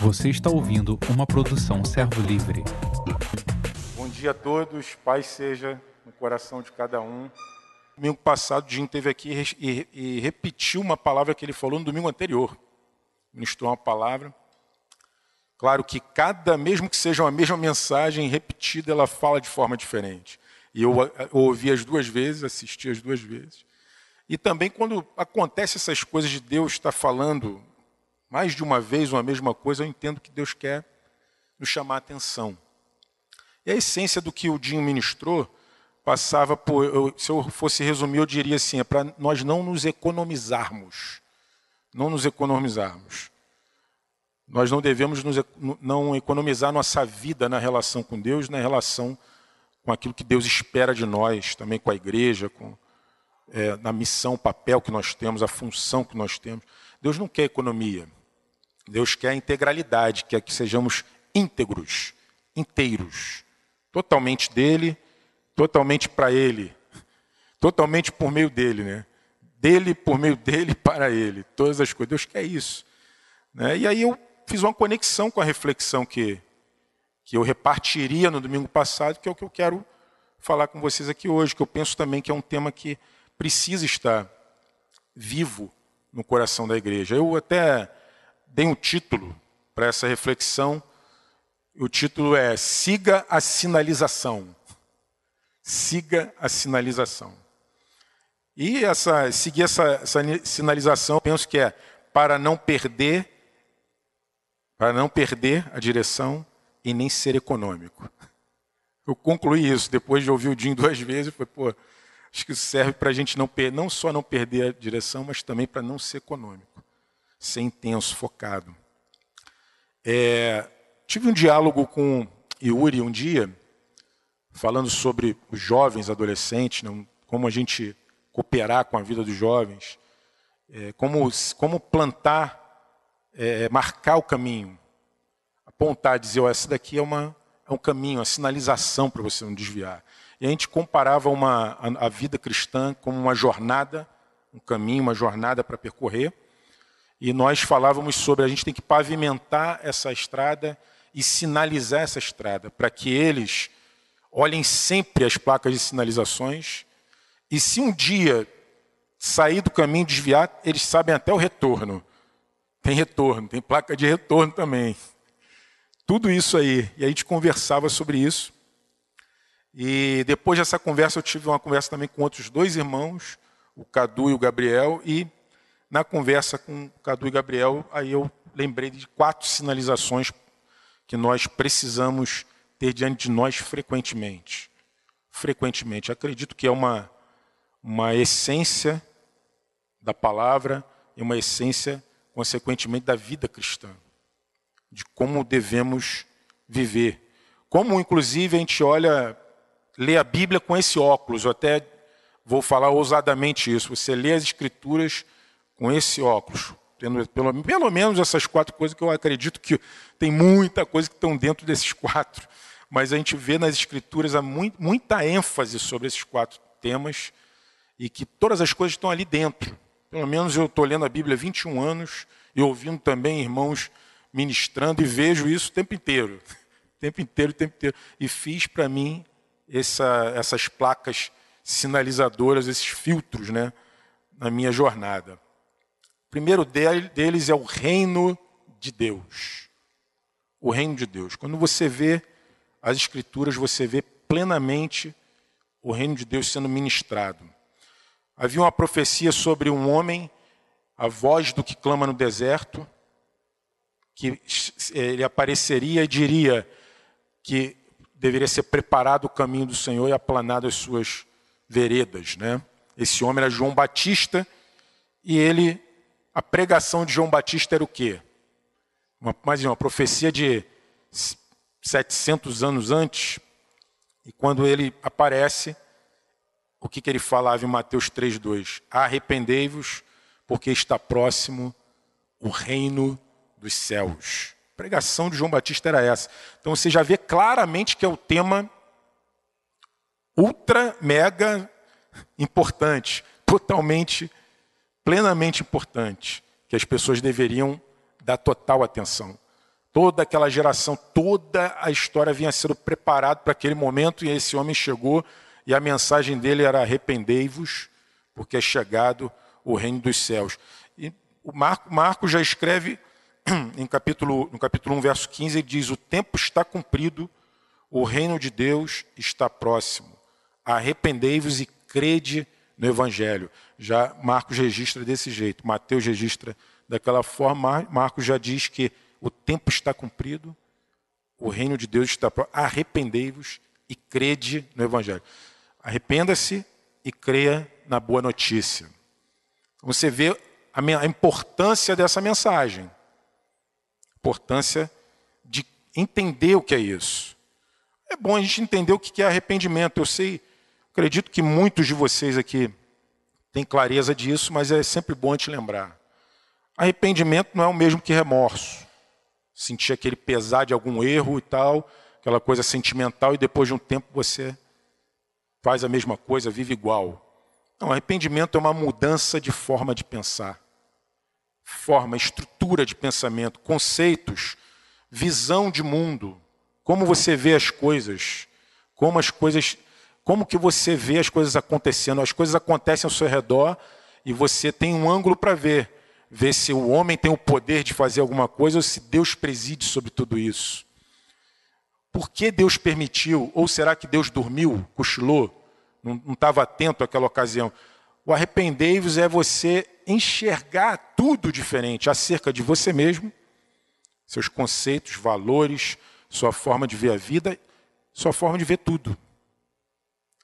Você está ouvindo uma produção Servo Livre. Bom dia a todos, paz seja no coração de cada um. Domingo passado, o Jim esteve aqui e, e, repetiu uma palavra que ele falou no domingo anterior. Ministrou uma palavra. Claro que cada, mesmo que seja uma mesma mensagem repetida, ela fala de forma diferente. E eu, eu ouvi as duas vezes, assisti as duas vezes. E também quando acontece essas coisas de Deus estar falando mais de uma vez uma mesma coisa, eu entendo que Deus quer nos chamar a atenção. E a essência do que o Dinho ministrou passava por, eu, se eu fosse resumir, eu diria assim, é para nós não nos economizarmos. Não nos economizarmos. Nós não devemos nos, não economizar nossa vida na relação com Deus, na relação com aquilo que Deus espera de nós, também com a igreja, com, é, na missão, o papel que nós temos, a função que nós temos. Deus não quer economia. Deus quer integralidade, quer que sejamos íntegros, inteiros, totalmente dele, totalmente para ele, totalmente por meio dele, né? Dele, por meio dele, para ele, todas as coisas. Deus quer isso. Né? E aí eu fiz uma conexão com a reflexão que, que eu repartiria no domingo passado, que é o que eu quero falar com vocês aqui hoje, que eu penso também que é um tema que precisa estar vivo no coração da igreja. Eu até dei um título para essa reflexão. O título é Siga a sinalização. Siga a sinalização. E essa, seguir essa, essa sinalização, penso que é para não perder, para não perder a direção e nem ser econômico. Eu concluí isso depois de ouvir o Dinho duas vezes, foi pô, acho que isso serve para a gente não, não só não perder a direção, mas também para não ser econômico ser intenso, focado. É, tive um diálogo com Yuri um dia, falando sobre os jovens adolescentes, né, como a gente cooperar com a vida dos jovens, é, como, como plantar, é, marcar o caminho, apontar, dizer, oh, essa daqui é, uma, é um caminho, uma sinalização para você não desviar. E a gente comparava uma, a, a vida cristã como uma jornada, um caminho, uma jornada para percorrer, e nós falávamos sobre a gente tem que pavimentar essa estrada e sinalizar essa estrada, para que eles olhem sempre as placas de sinalizações. E se um dia sair do caminho, desviar, eles sabem até o retorno. Tem retorno, tem placa de retorno também. Tudo isso aí. E a gente conversava sobre isso. E depois dessa conversa, eu tive uma conversa também com outros dois irmãos, o Cadu e o Gabriel, e na conversa com Cadu e Gabriel, aí eu lembrei de quatro sinalizações que nós precisamos ter diante de nós frequentemente. Frequentemente. Acredito que é uma, uma essência da palavra e uma essência, consequentemente, da vida cristã. De como devemos viver. Como, inclusive, a gente olha, lê a Bíblia com esse óculos. Eu até vou falar ousadamente isso. Você lê as Escrituras com esse óculos, tendo pelo, pelo menos essas quatro coisas que eu acredito que tem muita coisa que estão dentro desses quatro, mas a gente vê nas escrituras muita ênfase sobre esses quatro temas e que todas as coisas estão ali dentro. Pelo menos eu estou lendo a Bíblia há 21 anos e ouvindo também irmãos ministrando e vejo isso o tempo inteiro. O tempo inteiro, o tempo inteiro. E fiz para mim essa, essas placas sinalizadoras, esses filtros né, na minha jornada primeiro deles é o reino de Deus. O reino de Deus. Quando você vê as Escrituras, você vê plenamente o reino de Deus sendo ministrado. Havia uma profecia sobre um homem, a voz do que clama no deserto, que ele apareceria e diria que deveria ser preparado o caminho do Senhor e aplanado as suas veredas. Né? Esse homem era João Batista e ele a pregação de João Batista era o quê? Uma, mais uma profecia de 700 anos antes. E quando ele aparece, o que, que ele falava em Mateus 3,2? Arrependei-vos, porque está próximo o reino dos céus. A pregação de João Batista era essa. Então você já vê claramente que é o tema ultra, mega importante, totalmente plenamente importante, que as pessoas deveriam dar total atenção. Toda aquela geração, toda a história vinha sendo preparada para aquele momento e esse homem chegou e a mensagem dele era arrependei-vos, porque é chegado o reino dos céus. E o Marco, Marco já escreve em capítulo, no capítulo 1, verso 15, ele diz: O tempo está cumprido, o reino de Deus está próximo. Arrependei-vos e crede no Evangelho. Já Marcos registra desse jeito, Mateus registra daquela forma. Marcos já diz que o tempo está cumprido, o reino de Deus está próximo. Arrependei-vos e crede no Evangelho. Arrependa-se e creia na boa notícia. Você vê a importância dessa mensagem importância de entender o que é isso. É bom a gente entender o que é arrependimento. Eu sei, acredito que muitos de vocês aqui têm clareza disso, mas é sempre bom te lembrar. Arrependimento não é o mesmo que remorso. Sentir aquele pesar de algum erro e tal, aquela coisa sentimental, e depois de um tempo você faz a mesma coisa, vive igual. Não, arrependimento é uma mudança de forma de pensar forma, estrutura de pensamento, conceitos, visão de mundo, como você vê as coisas, como as coisas, como que você vê as coisas acontecendo. As coisas acontecem ao seu redor e você tem um ângulo para ver, ver se o homem tem o poder de fazer alguma coisa ou se Deus preside sobre tudo isso. Por que Deus permitiu? Ou será que Deus dormiu, cochilou, não estava atento àquela ocasião? O arrependei-vos é você enxergar tudo diferente acerca de você mesmo, seus conceitos, valores, sua forma de ver a vida, sua forma de ver tudo.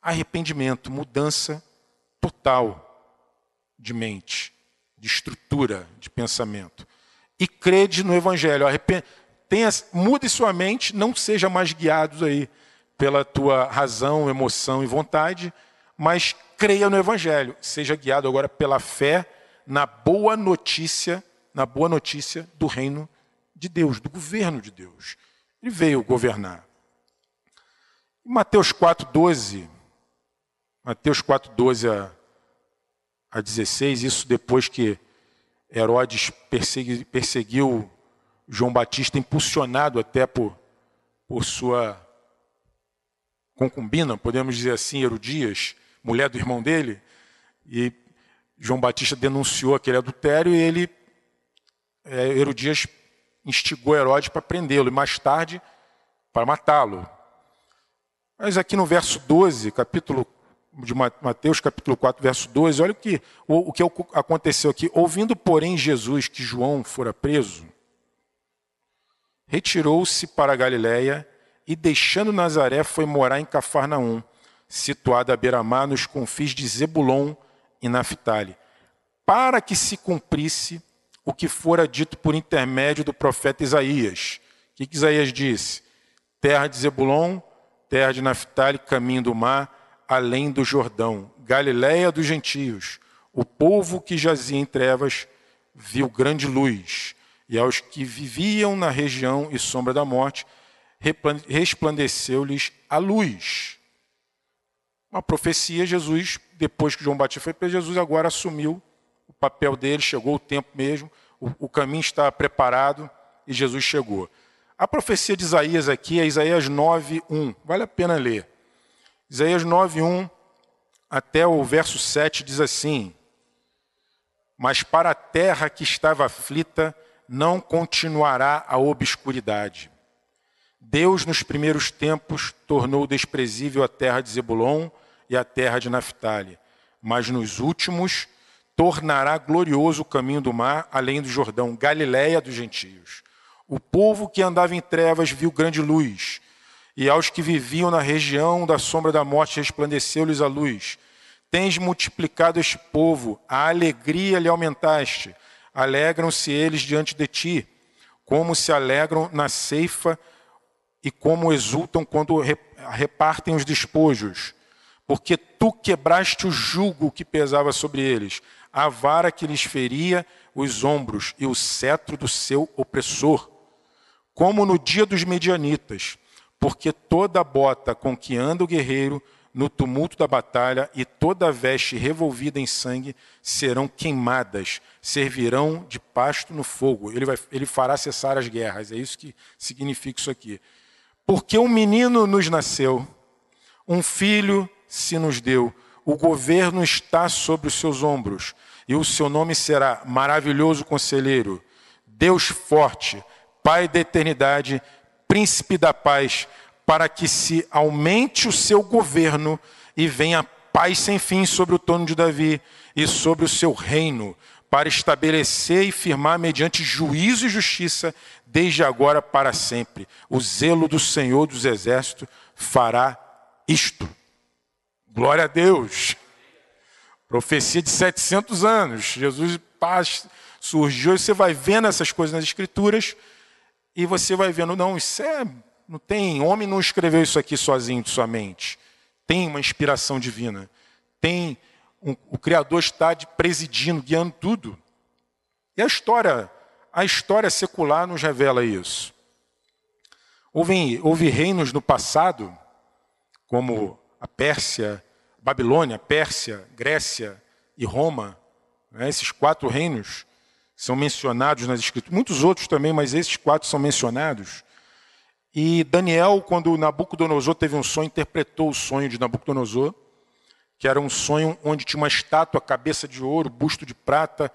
Arrependimento, mudança total de mente, de estrutura de pensamento. E crede no Evangelho. Tenha, mude sua mente, não seja mais guiado aí pela tua razão, emoção e vontade, mas creia no Evangelho. Seja guiado agora pela fé na boa notícia, na boa notícia do reino de Deus, do governo de Deus. Ele veio governar. Em Mateus 4:12, Mateus 4:12 a, a 16, isso depois que Herodes persegui, perseguiu João Batista, impulsionado até por, por sua concubina, podemos dizer assim, Herodias, mulher do irmão dele, e João Batista denunciou aquele adultério e ele, é, Herodias, instigou Herodes para prendê-lo e mais tarde para matá-lo. Mas aqui no verso 12, capítulo de Mateus, capítulo 4, verso 12, olha o que, o, o que aconteceu aqui. Ouvindo, porém, Jesus que João fora preso, retirou-se para a Galiléia e, deixando Nazaré, foi morar em Cafarnaum, situada à beira-mar, nos confins de Zebulon, e Naphtali, para que se cumprisse o que fora dito por intermédio do profeta Isaías. O que, que Isaías disse? Terra de Zebulon, terra de Naphtali, caminho do mar, além do Jordão, Galiléia dos gentios. O povo que jazia em trevas viu grande luz, e aos que viviam na região e sombra da morte, resplandeceu-lhes a luz. Uma profecia, Jesus depois que João Batista foi preso, Jesus agora assumiu o papel dele, chegou o tempo mesmo, o, o caminho está preparado e Jesus chegou. A profecia de Isaías aqui é Isaías 9:1. Vale a pena ler. Isaías 9:1 até o verso 7 diz assim: Mas para a terra que estava aflita não continuará a obscuridade. Deus, nos primeiros tempos, tornou desprezível a terra de Zebulon e a terra de Naphtali. Mas nos últimos tornará glorioso o caminho do mar, além do Jordão, Galiléia dos gentios. O povo que andava em trevas viu grande luz, e aos que viviam na região da sombra da morte resplandeceu-lhes a luz. Tens multiplicado este povo, a alegria lhe aumentaste. Alegram-se eles diante de ti, como se alegram na ceifa e como exultam quando repartem os despojos porque tu quebraste o jugo que pesava sobre eles, a vara que lhes feria os ombros e o cetro do seu opressor, como no dia dos medianitas, porque toda bota com que anda o guerreiro no tumulto da batalha, e toda veste revolvida em sangue serão queimadas, servirão de pasto no fogo. Ele, vai, ele fará cessar as guerras. É isso que significa isso aqui. Porque um menino nos nasceu, um filho se nos deu, o governo está sobre os seus ombros, e o seu nome será Maravilhoso Conselheiro, Deus Forte, Pai da Eternidade, Príncipe da Paz para que se aumente o seu governo e venha paz sem fim sobre o trono de Davi e sobre o seu reino, para estabelecer e firmar mediante juízo e justiça, desde agora para sempre. O zelo do Senhor dos Exércitos fará isto. Glória a Deus. Profecia de 700 anos. Jesus surgiu e você vai vendo essas coisas nas Escrituras e você vai vendo, não, isso é não tem, homem não escreveu isso aqui sozinho de sua mente. Tem uma inspiração divina. Tem um, o Criador está presidindo, guiando tudo. E a história, a história secular nos revela isso. Houve, houve reinos no passado, como a Pérsia, Babilônia, Pérsia, Grécia e Roma. Né? Esses quatro reinos são mencionados nas escrituras. Muitos outros também, mas esses quatro são mencionados. E Daniel, quando Nabucodonosor teve um sonho, interpretou o sonho de Nabucodonosor, que era um sonho onde tinha uma estátua, cabeça de ouro, busto de prata,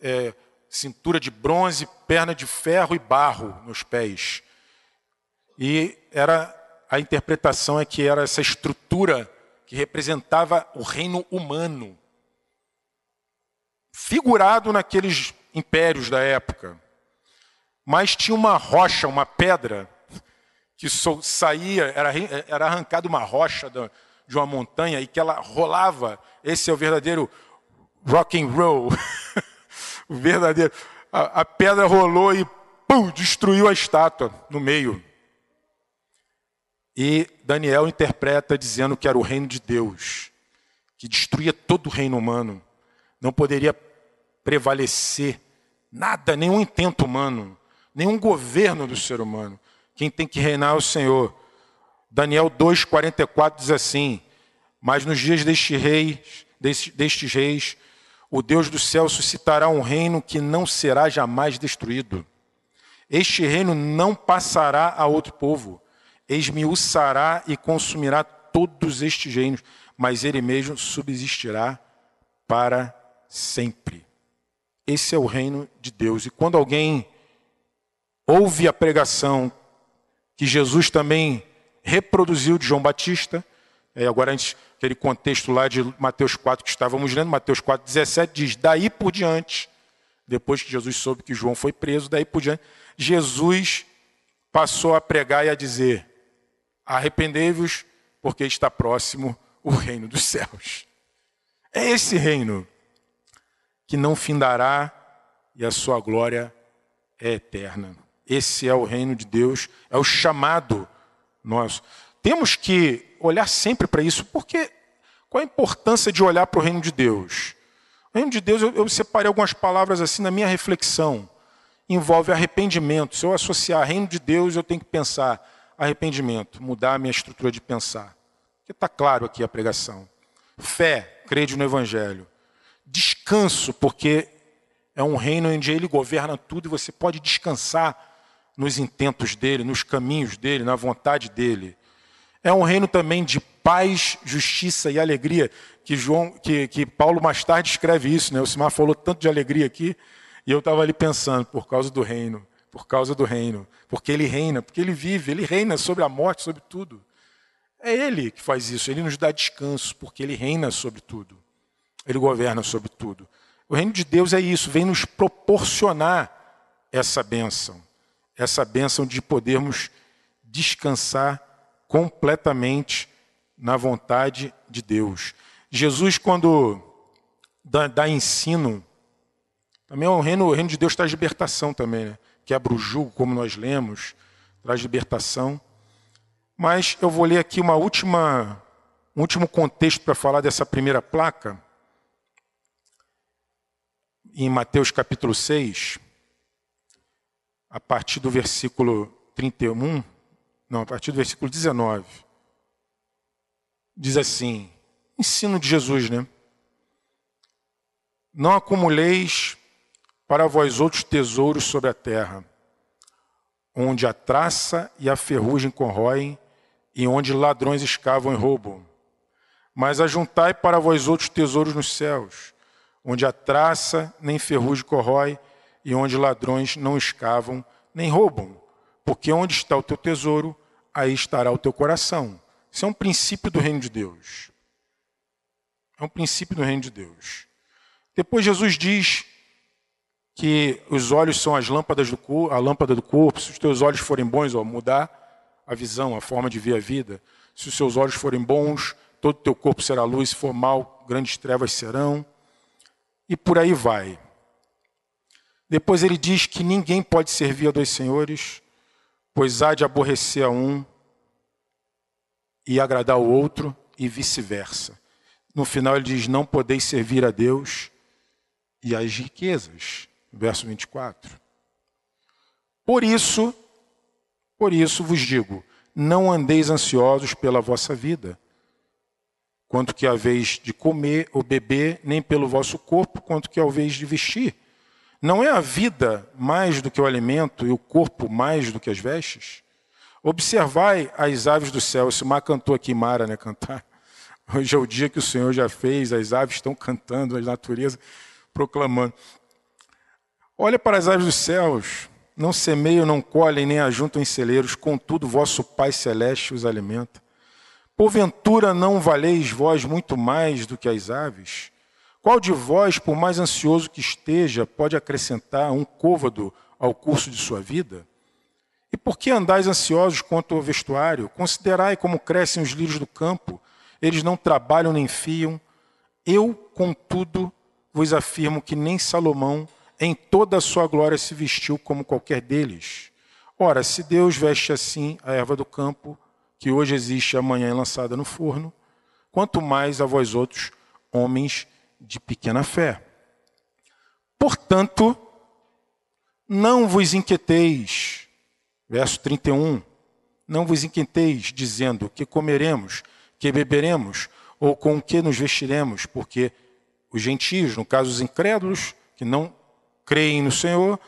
é, cintura de bronze, perna de ferro e barro nos pés. E era a interpretação é que era essa estrutura que representava o reino humano, figurado naqueles impérios da época. Mas tinha uma rocha, uma pedra, que saía, era, era arrancada uma rocha de uma montanha e que ela rolava. Esse é o verdadeiro rock and roll. o verdadeiro. A, a, pedra rolou e pum, destruiu a estátua no meio. E Daniel interpreta dizendo que era o reino de Deus, que destruía todo o reino humano. Não poderia prevalecer nada, nenhum intento humano, nenhum governo do ser humano. Quem tem que reinar é o Senhor. Daniel 2,44 diz assim: Mas nos dias deste rei, destes reis, o Deus do céu suscitará um reino que não será jamais destruído. Este reino não passará a outro povo, esmiuçará e consumirá todos estes reinos, mas ele mesmo subsistirá para sempre. Esse é o reino de Deus. E quando alguém ouve a pregação que Jesus também reproduziu de João Batista. É, agora, antes, aquele contexto lá de Mateus 4 que estávamos lendo, Mateus 4, 17, diz: Daí por diante, depois que Jesus soube que João foi preso, daí por diante, Jesus passou a pregar e a dizer: Arrependei-vos, porque está próximo o reino dos céus. É esse reino que não findará e a sua glória é eterna. Esse é o reino de Deus, é o chamado nosso. Temos que olhar sempre para isso, porque qual a importância de olhar para o reino de Deus? O reino de Deus, eu, eu separei algumas palavras assim na minha reflexão. Envolve arrependimento. Se eu associar reino de Deus, eu tenho que pensar arrependimento, mudar a minha estrutura de pensar. Porque está claro aqui a pregação. Fé, crede no Evangelho. Descanso, porque é um reino onde ele governa tudo e você pode descansar nos intentos dele, nos caminhos dele, na vontade dele. É um reino também de paz, justiça e alegria, que João, que, que Paulo mais tarde escreve isso, né? O Simar falou tanto de alegria aqui, e eu estava ali pensando, por causa do reino, por causa do reino, porque ele reina, porque ele vive, ele reina sobre a morte, sobre tudo. É ele que faz isso, ele nos dá descanso, porque ele reina sobre tudo. Ele governa sobre tudo. O reino de Deus é isso, vem nos proporcionar essa bênção essa bênção de podermos descansar completamente na vontade de Deus. Jesus, quando dá, dá ensino, também é o reino, o reino de Deus traz libertação também, né? quebra o jugo, como nós lemos, traz libertação. Mas eu vou ler aqui uma última, um último contexto para falar dessa primeira placa, em Mateus capítulo 6 a partir do versículo 31, não, a partir do versículo 19. diz assim: ensino de Jesus, né? Não acumuleis para vós outros tesouros sobre a terra, onde a traça e a ferrugem corroem e onde ladrões escavam e roubam. Mas ajuntai para vós outros tesouros nos céus, onde a traça nem ferrugem corrói e onde ladrões não escavam nem roubam. Porque onde está o teu tesouro, aí estará o teu coração. Isso é um princípio do reino de Deus. É um princípio do reino de Deus. Depois Jesus diz que os olhos são as lâmpadas do corpo, a lâmpada do corpo. Se os teus olhos forem bons, ó, mudar a visão, a forma de ver a vida. Se os seus olhos forem bons, todo o teu corpo será luz. Se for mal, grandes trevas serão. E por aí vai. Depois ele diz que ninguém pode servir a dois senhores, pois há de aborrecer a um e agradar o outro, e vice-versa. No final ele diz: Não podeis servir a Deus e às riquezas. Verso 24. Por isso, por isso vos digo: não andeis ansiosos pela vossa vida, quanto que haveis de comer ou beber, nem pelo vosso corpo, quanto que haveis de vestir. Não é a vida mais do que o alimento e o corpo mais do que as vestes? Observai as aves do céu. Esse mar cantou aqui, Mara, né? Cantar. Hoje é o dia que o Senhor já fez, as aves estão cantando, a natureza proclamando. Olha para as aves dos céus, não semeiam, não colhem, nem ajuntam em celeiros, contudo vosso Pai Celeste os alimenta. Porventura não valeis vós muito mais do que as aves? Qual de vós, por mais ansioso que esteja, pode acrescentar um côvado ao curso de sua vida? E por que andais ansiosos quanto ao vestuário? Considerai como crescem os lírios do campo, eles não trabalham nem fiam. Eu, contudo, vos afirmo que nem Salomão, em toda a sua glória, se vestiu como qualquer deles. Ora, se Deus veste assim a erva do campo, que hoje existe e amanhã é lançada no forno, quanto mais a vós outros, homens de pequena fé. Portanto, não vos inquieteis Verso 31. Não vos inquieteis, dizendo que comeremos, que beberemos, ou com que nos vestiremos, porque os gentios, no caso os incrédulos, que não creem no Senhor,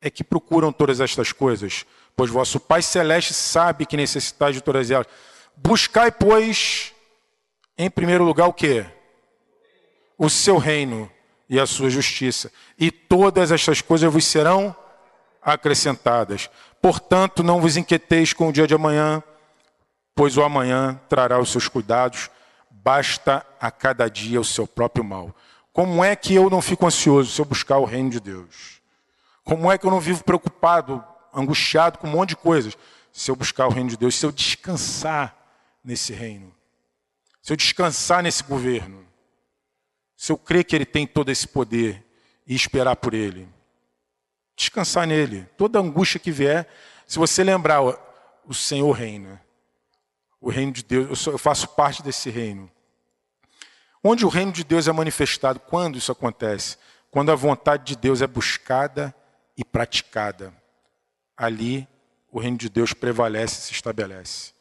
é que procuram todas estas coisas, pois vosso Pai Celeste sabe que necessitais de todas elas. Buscai, pois, em primeiro lugar o que? O seu reino e a sua justiça, e todas estas coisas vos serão acrescentadas. Portanto, não vos inquieteis com o dia de amanhã, pois o amanhã trará os seus cuidados, basta a cada dia o seu próprio mal. Como é que eu não fico ansioso se eu buscar o reino de Deus? Como é que eu não vivo preocupado, angustiado com um monte de coisas, se eu buscar o reino de Deus, se eu descansar nesse reino, se eu descansar nesse governo, se eu crer que Ele tem todo esse poder e esperar por Ele? descansar nele. Toda angústia que vier, se você lembrar, o Senhor reina. O reino de Deus, eu faço parte desse reino. Onde o reino de Deus é manifestado? Quando isso acontece? Quando a vontade de Deus é buscada e praticada. Ali o reino de Deus prevalece e se estabelece.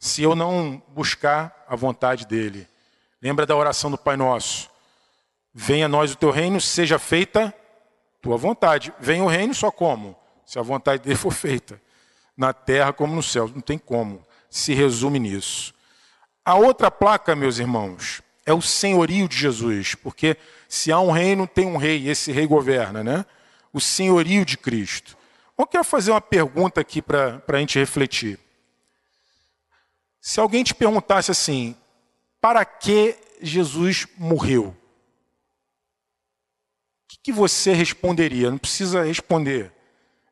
Se eu não buscar a vontade dele, lembra da oração do Pai Nosso: Venha a nós o teu reino, seja feita tua vontade. Vem o reino só como? Se a vontade dele for feita. Na terra como no céu. Não tem como. Se resume nisso. A outra placa, meus irmãos, é o senhorio de Jesus. Porque se há um reino, tem um rei. E esse rei governa, né? O senhorio de Cristo. Eu quero fazer uma pergunta aqui para a gente refletir. Se alguém te perguntasse assim, para que Jesus morreu? que, que você responderia? Não precisa responder.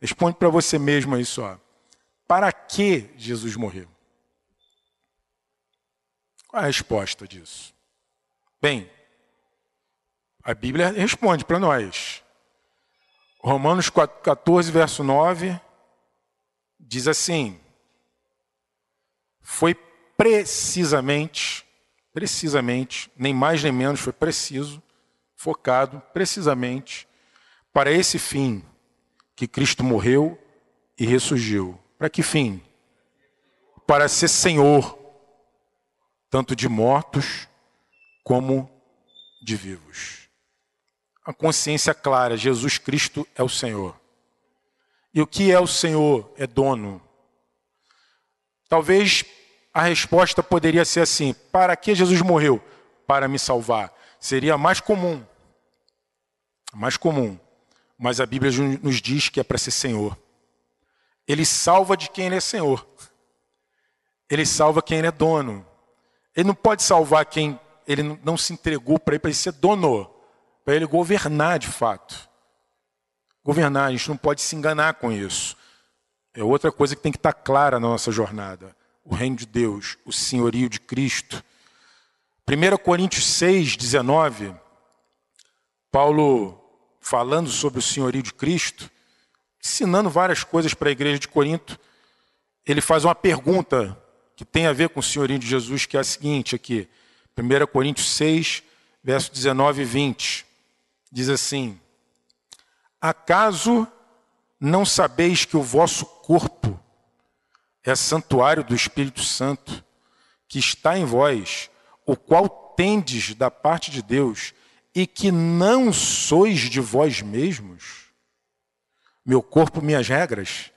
Responde para você mesmo aí só. Para que Jesus morreu? Qual é a resposta disso? Bem, a Bíblia responde para nós. Romanos 14, verso 9, diz assim: Foi precisamente, precisamente, nem mais nem menos, foi preciso, focado precisamente para esse fim que Cristo morreu e ressurgiu. Para que fim? Para ser Senhor tanto de mortos como de vivos. A consciência clara, Jesus Cristo é o Senhor. E o que é o Senhor? É dono. Talvez a resposta poderia ser assim: para que Jesus morreu? Para me salvar. Seria mais comum. Mais comum. Mas a Bíblia nos diz que é para ser Senhor. Ele salva de quem ele é Senhor. Ele salva quem ele é dono. Ele não pode salvar quem ele não se entregou para ele, para ele ser dono, para ele governar de fato. Governar, a gente não pode se enganar com isso. É outra coisa que tem que estar clara na nossa jornada. O reino de Deus, o senhorio de Cristo. 1 Coríntios 6, 19, Paulo falando sobre o senhorio de Cristo, ensinando várias coisas para a igreja de Corinto, ele faz uma pergunta que tem a ver com o senhorio de Jesus, que é a seguinte aqui, 1 Coríntios 6, verso 19 e 20, diz assim: Acaso não sabeis que o vosso corpo é santuário do Espírito Santo, que está em vós, o qual tendes da parte de Deus, e que não sois de vós mesmos? Meu corpo, minhas regras.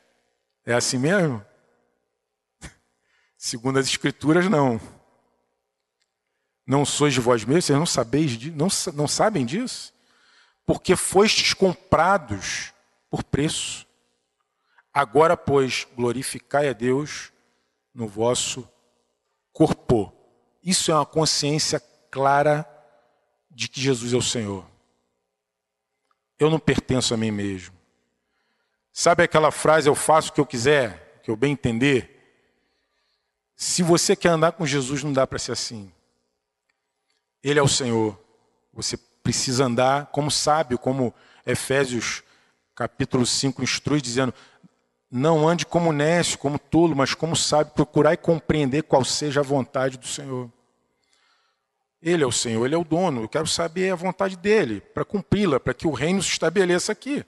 É assim mesmo? Segundo as Escrituras, não. Não sois de vós mesmos, vocês não sabeis não, não sabem disso? Porque fostes comprados por preço. Agora, pois, glorificai a Deus no vosso corpo. Isso é uma consciência clara de que Jesus é o Senhor. Eu não pertenço a mim mesmo. Sabe aquela frase, eu faço o que eu quiser, que eu bem entender? Se você quer andar com Jesus, não dá para ser assim. Ele é o Senhor. Você precisa andar como sábio, como Efésios capítulo 5 instrui, dizendo: não ande como nécio, como tolo, mas como sábio, procurar e compreender qual seja a vontade do Senhor. Ele é o Senhor, ele é o dono. Eu quero saber a vontade dele, para cumpri-la, para que o reino se estabeleça aqui.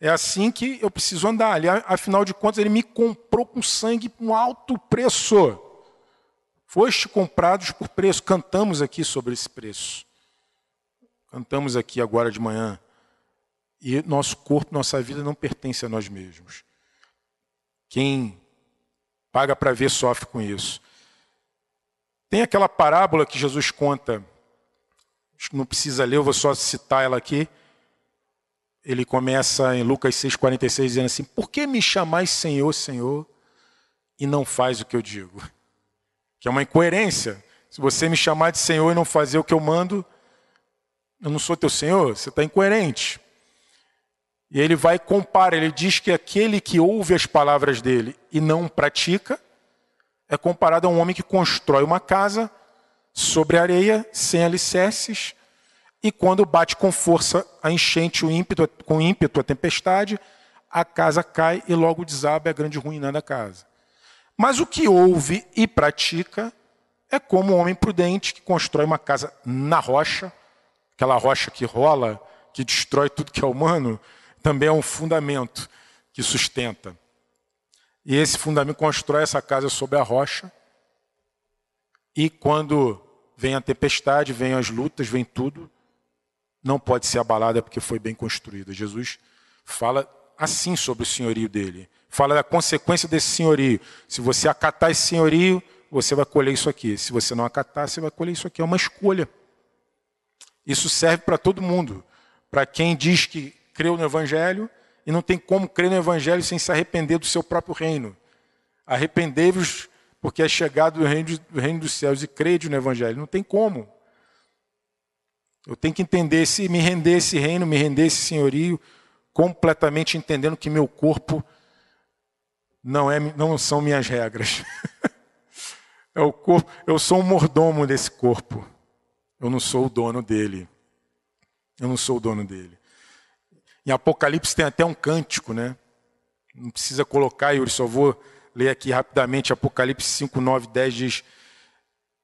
É assim que eu preciso andar. Ali, afinal de contas, ele me comprou com sangue um alto preço. Foste comprados por preço. Cantamos aqui sobre esse preço. Cantamos aqui agora de manhã. E nosso corpo, nossa vida não pertence a nós mesmos. Quem paga para ver sofre com isso. Tem aquela parábola que Jesus conta. Não precisa ler, eu vou só citar ela aqui ele começa em Lucas 6,46 dizendo assim: Por que me chamais Senhor, Senhor, e não faz o que eu digo? Que é uma incoerência. Se você me chamar de Senhor e não fazer o que eu mando, eu não sou teu Senhor, você está incoerente. E ele vai compara, ele diz que aquele que ouve as palavras dele e não pratica, é comparado a um homem que constrói uma casa sobre areia, sem alicerces, e quando bate com força a enchente, o ímpeto, com ímpeto a tempestade, a casa cai e logo desaba a grande ruína da casa. Mas o que ouve e pratica é como um homem prudente que constrói uma casa na rocha, aquela rocha que rola, que destrói tudo que é humano, também é um fundamento que sustenta. E esse fundamento constrói essa casa sobre a rocha. E quando vem a tempestade, vem as lutas, vem tudo, não pode ser abalada porque foi bem construída. Jesus fala assim sobre o senhorio dele. Fala da consequência desse senhorio. Se você acatar esse senhorio, você vai colher isso aqui. Se você não acatar, você vai colher isso aqui. É uma escolha. Isso serve para todo mundo. Para quem diz que creu no Evangelho e não tem como crer no Evangelho sem se arrepender do seu próprio reino. Arrependei-vos porque é chegado o reino, do reino dos céus e crede no Evangelho. Não tem como. Eu tenho que entender, se me render esse reino, me render esse senhorio, completamente entendendo que meu corpo não, é, não são minhas regras. é o corpo, eu sou um mordomo desse corpo. Eu não sou o dono dele. Eu não sou o dono dele. Em Apocalipse tem até um cântico, né? Não precisa colocar, Yuri, só vou ler aqui rapidamente. Apocalipse 5, 9, 10 diz: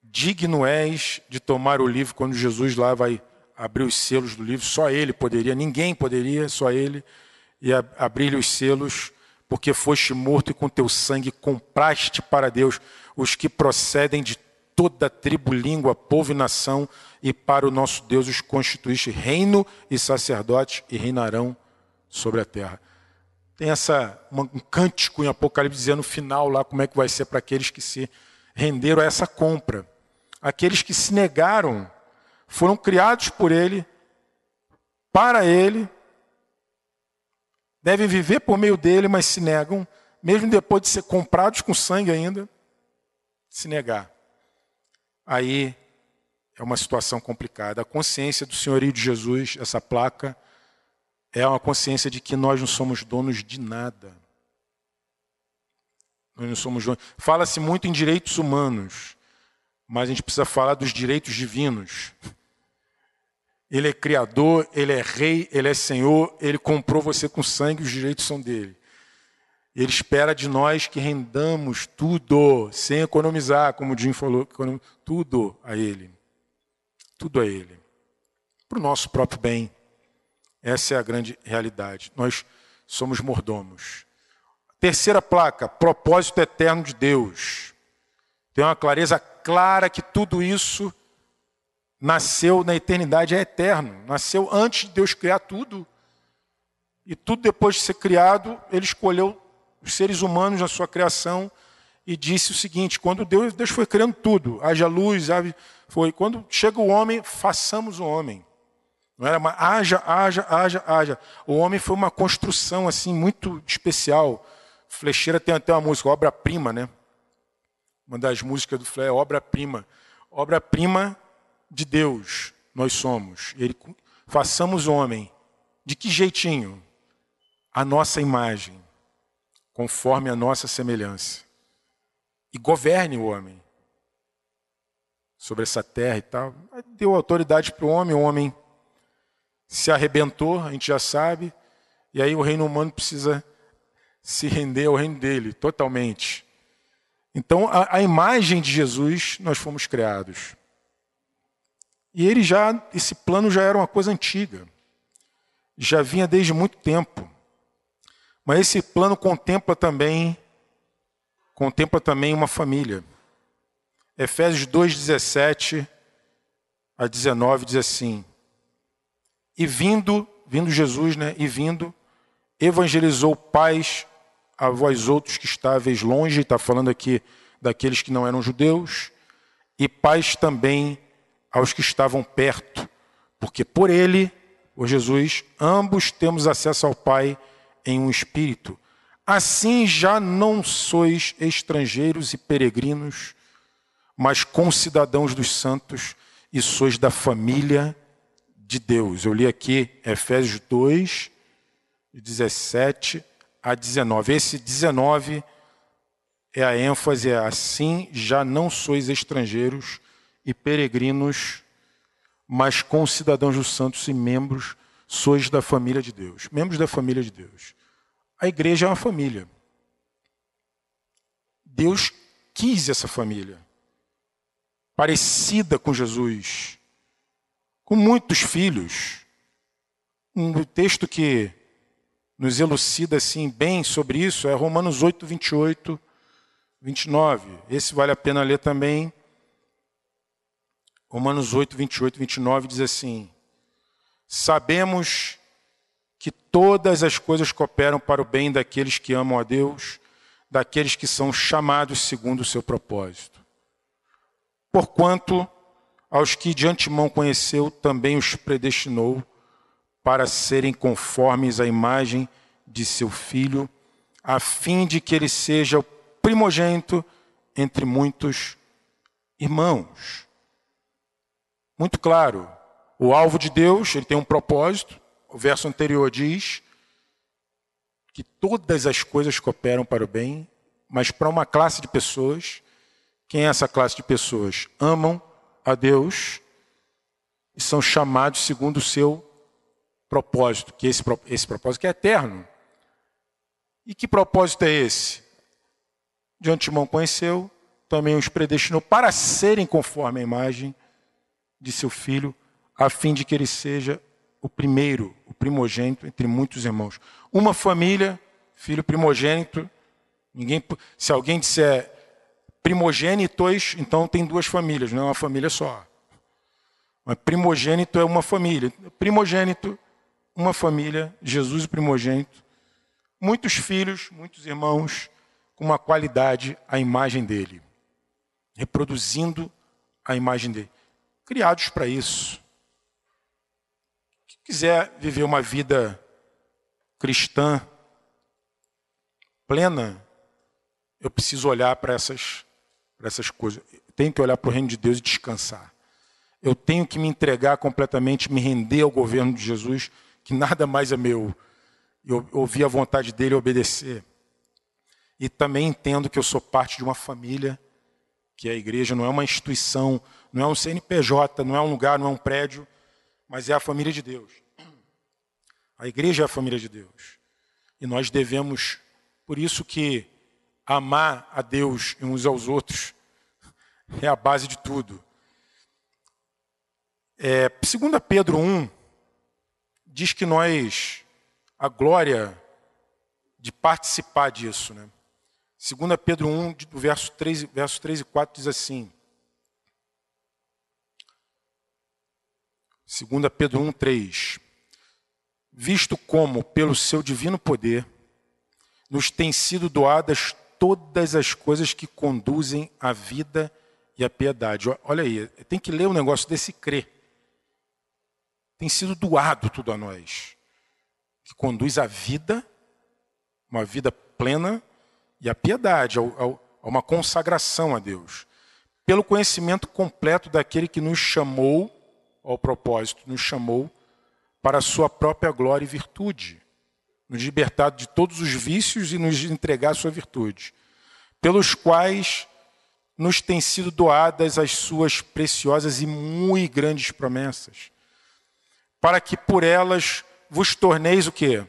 Digno és de tomar o livro quando Jesus lá vai abrir os selos do livro, só ele poderia, ninguém poderia, só ele, e abrir os selos, porque foste morto e com teu sangue compraste para Deus os que procedem de toda tribo, língua, povo e nação, e para o nosso Deus os constituíste reino e sacerdotes e reinarão sobre a terra. Tem essa um cântico em Apocalipse dizendo no final lá como é que vai ser para aqueles que se renderam a essa compra. Aqueles que se negaram foram criados por ele, para ele, devem viver por meio dele, mas se negam, mesmo depois de ser comprados com sangue ainda, se negar. Aí é uma situação complicada. A consciência do senhorio de Jesus, essa placa, é uma consciência de que nós não somos donos de nada. Nós não somos donos. Fala-se muito em direitos humanos, mas a gente precisa falar dos direitos divinos. Ele é criador, ele é rei, ele é senhor, ele comprou você com sangue, os direitos são dele. Ele espera de nós que rendamos tudo, sem economizar, como o Jim falou, tudo a ele. Tudo a ele. Para o nosso próprio bem. Essa é a grande realidade. Nós somos mordomos. Terceira placa, propósito eterno de Deus. Tem uma clareza clara que tudo isso nasceu na eternidade, é eterno. Nasceu antes de Deus criar tudo. E tudo depois de ser criado, ele escolheu os seres humanos na sua criação e disse o seguinte: quando Deus, Deus foi criando tudo, haja luz, foi quando chega o homem, façamos o homem. Não era uma haja, haja, haja, haja. O homem foi uma construção assim muito especial. Flecheira tem até uma música, obra-prima, né? Uma das músicas do Flecha, obra-prima. Obra-prima de Deus nós somos. Ele façamos o homem. De que jeitinho? A nossa imagem, conforme a nossa semelhança. E governe o homem sobre essa terra e tal. Deu autoridade para o homem, o homem se arrebentou, a gente já sabe, e aí o reino humano precisa se render ao reino dele totalmente. Então, a, a imagem de Jesus nós fomos criados. E ele já, esse plano já era uma coisa antiga, já vinha desde muito tempo. Mas esse plano contempla também, contempla também uma família. Efésios 2, 17 a 19 diz assim: e vindo, vindo Jesus, né? E vindo, evangelizou paz a vós outros que estáveis longe, está falando aqui daqueles que não eram judeus, e paz também aos que estavam perto, porque por ele, por Jesus, ambos temos acesso ao Pai em um espírito. Assim já não sois estrangeiros e peregrinos, mas concidadãos dos santos e sois da família de Deus. Eu li aqui Efésios 2, 17 a 19. Esse 19 é a ênfase, é assim, já não sois estrangeiros e peregrinos, mas concidadãos dos santos e membros, sois da família de Deus. Membros da família de Deus. A igreja é uma família. Deus quis essa família, parecida com Jesus com muitos filhos. Um texto que nos elucida assim bem sobre isso é Romanos 8, 28, 29. Esse vale a pena ler também. Romanos 8, 28, 29 diz assim: Sabemos que todas as coisas cooperam para o bem daqueles que amam a Deus, daqueles que são chamados segundo o seu propósito. Porquanto aos que de antemão conheceu, também os predestinou para serem conformes à imagem de seu filho, a fim de que ele seja o primogênito entre muitos irmãos. Muito claro, o alvo de Deus, ele tem um propósito. O verso anterior diz que todas as coisas cooperam para o bem, mas para uma classe de pessoas, quem é essa classe de pessoas? Amam a Deus e são chamados segundo o seu propósito, que esse, esse propósito que é eterno. E que propósito é esse? De antemão conheceu, também os predestinou para serem conforme a imagem de seu filho, a fim de que ele seja o primeiro, o primogênito entre muitos irmãos. Uma família, filho primogênito. Ninguém, se alguém disser Primogênitos, então tem duas famílias, não é uma família só. Mas primogênito é uma família. Primogênito, uma família, Jesus o primogênito. Muitos filhos, muitos irmãos, com uma qualidade, a imagem dele. Reproduzindo a imagem dele. Criados para isso. Quiser viver uma vida cristã plena, eu preciso olhar para essas, essas coisas. Eu tenho que olhar para o reino de Deus e descansar. Eu tenho que me entregar completamente, me render ao governo de Jesus, que nada mais é meu. Eu ouvir a vontade dele obedecer. E também entendo que eu sou parte de uma família, que é a igreja, não é uma instituição, não é um CNPJ, não é um lugar, não é um prédio, mas é a família de Deus. A igreja é a família de Deus. E nós devemos, por isso que amar a Deus e uns aos outros é a base de tudo. É, 2 Pedro 1 diz que nós, a glória de participar disso, né? 2 Pedro 1, do verso 3, versos 3 e 4 diz assim. 2 Pedro 1, 3. Visto como, pelo seu divino poder, nos têm sido doadas todas as coisas que conduzem à vida e à piedade. Olha aí, tem que ler um negócio desse crer tem sido doado tudo a nós, que conduz à vida, uma vida plena e à piedade, a uma consagração a Deus, pelo conhecimento completo daquele que nos chamou ao propósito, nos chamou para a sua própria glória e virtude, nos libertar de todos os vícios e nos entregar a sua virtude, pelos quais nos têm sido doadas as suas preciosas e muito grandes promessas para que por elas vos torneis o quê?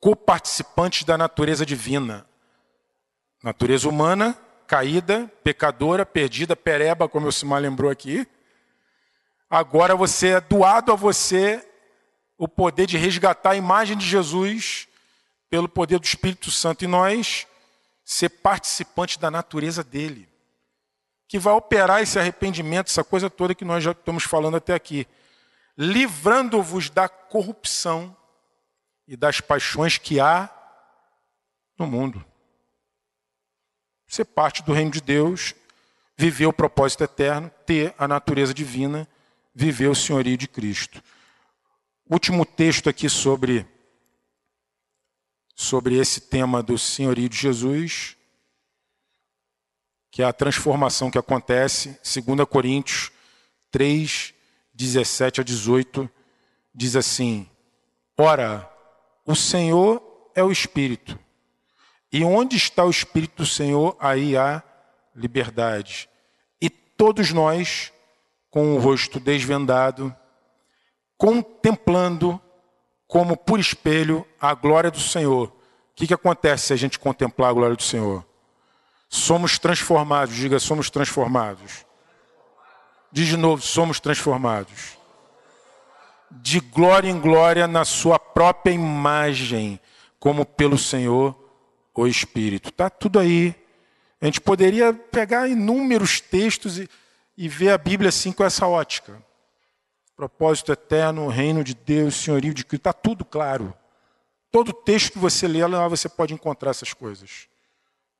Coparticipantes da natureza divina. Natureza humana, caída, pecadora, perdida, pereba, como o Simar lembrou aqui. Agora você é doado a você o poder de resgatar a imagem de Jesus pelo poder do Espírito Santo em nós, ser participante da natureza dele, que vai operar esse arrependimento, essa coisa toda que nós já estamos falando até aqui livrando-vos da corrupção e das paixões que há no mundo. Ser parte do reino de Deus, viver o propósito eterno, ter a natureza divina, viver o senhorio de Cristo. Último texto aqui sobre sobre esse tema do senhorio de Jesus, que é a transformação que acontece, 2 Coríntios 3, 17 a 18, diz assim: Ora, o Senhor é o Espírito, e onde está o Espírito do Senhor, aí há liberdade. E todos nós, com o rosto desvendado, contemplando como por espelho a glória do Senhor. O que, que acontece se a gente contemplar a glória do Senhor? Somos transformados, diga, somos transformados. Diz de novo: somos transformados. De glória em glória na Sua própria imagem, como pelo Senhor o Espírito. Está tudo aí. A gente poderia pegar inúmeros textos e, e ver a Bíblia assim com essa ótica. Propósito eterno, reino de Deus, senhorio de Cristo, está tudo claro. Todo texto que você lê, lá você pode encontrar essas coisas,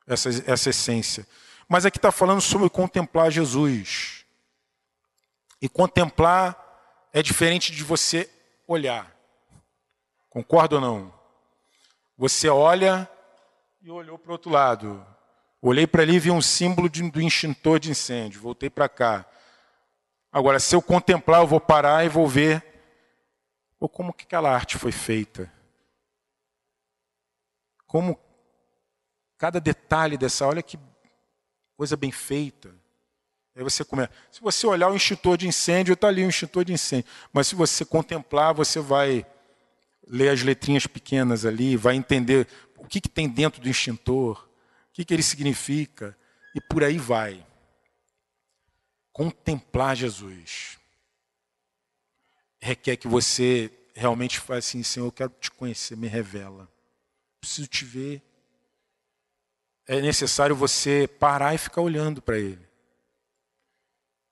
essa, essa essência. Mas aqui está falando sobre contemplar Jesus. E contemplar é diferente de você olhar. Concorda ou não? Você olha e olhou para o outro lado. Olhei para ali e vi um símbolo de, do extintor de incêndio. Voltei para cá. Agora, se eu contemplar, eu vou parar e vou ver ou como que aquela arte foi feita. Como cada detalhe dessa, olha que coisa bem feita. Aí você começa. Se você olhar o extintor de incêndio, está ali o extintor de incêndio. Mas se você contemplar, você vai ler as letrinhas pequenas ali, vai entender o que, que tem dentro do extintor, que, que ele significa, e por aí vai. Contemplar Jesus requer que você realmente faça assim, Senhor, eu quero te conhecer, me revela. Preciso te ver. é necessário você parar e ficar olhando para ele.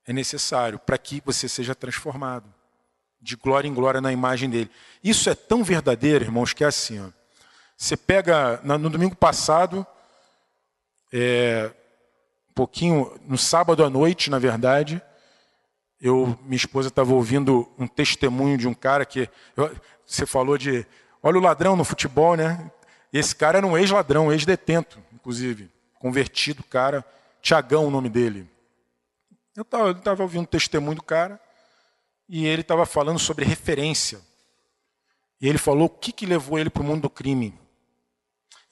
É necessário para que você seja transformado de glória em glória na imagem dele. Isso é tão verdadeiro, irmãos, que é assim. Ó. Você pega, no domingo passado, é, um pouquinho, no sábado à noite, na verdade, eu, minha esposa estava ouvindo um testemunho de um cara que, eu, você falou de, olha o ladrão no futebol, né? Esse cara era um ex-ladrão, ex-detento, inclusive, convertido, cara, Tiagão o nome dele. Eu estava ouvindo o testemunho do cara, e ele estava falando sobre referência. E ele falou o que, que levou ele para o mundo do crime.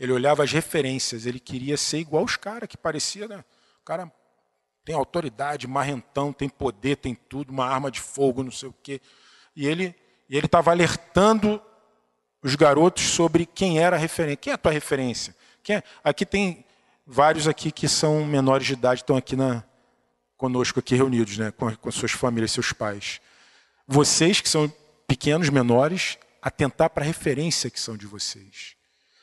Ele olhava as referências, ele queria ser igual os caras, que parecia, né? O cara tem autoridade, marrentão, tem poder, tem tudo, uma arma de fogo, não sei o quê. E ele e ele estava alertando os garotos sobre quem era a referência. Quem é a tua referência? Quem é? Aqui tem vários aqui que são menores de idade, estão aqui na, conosco aqui reunidos, né, com, com suas famílias, seus pais vocês que são pequenos, menores, atentar para a referência que são de vocês.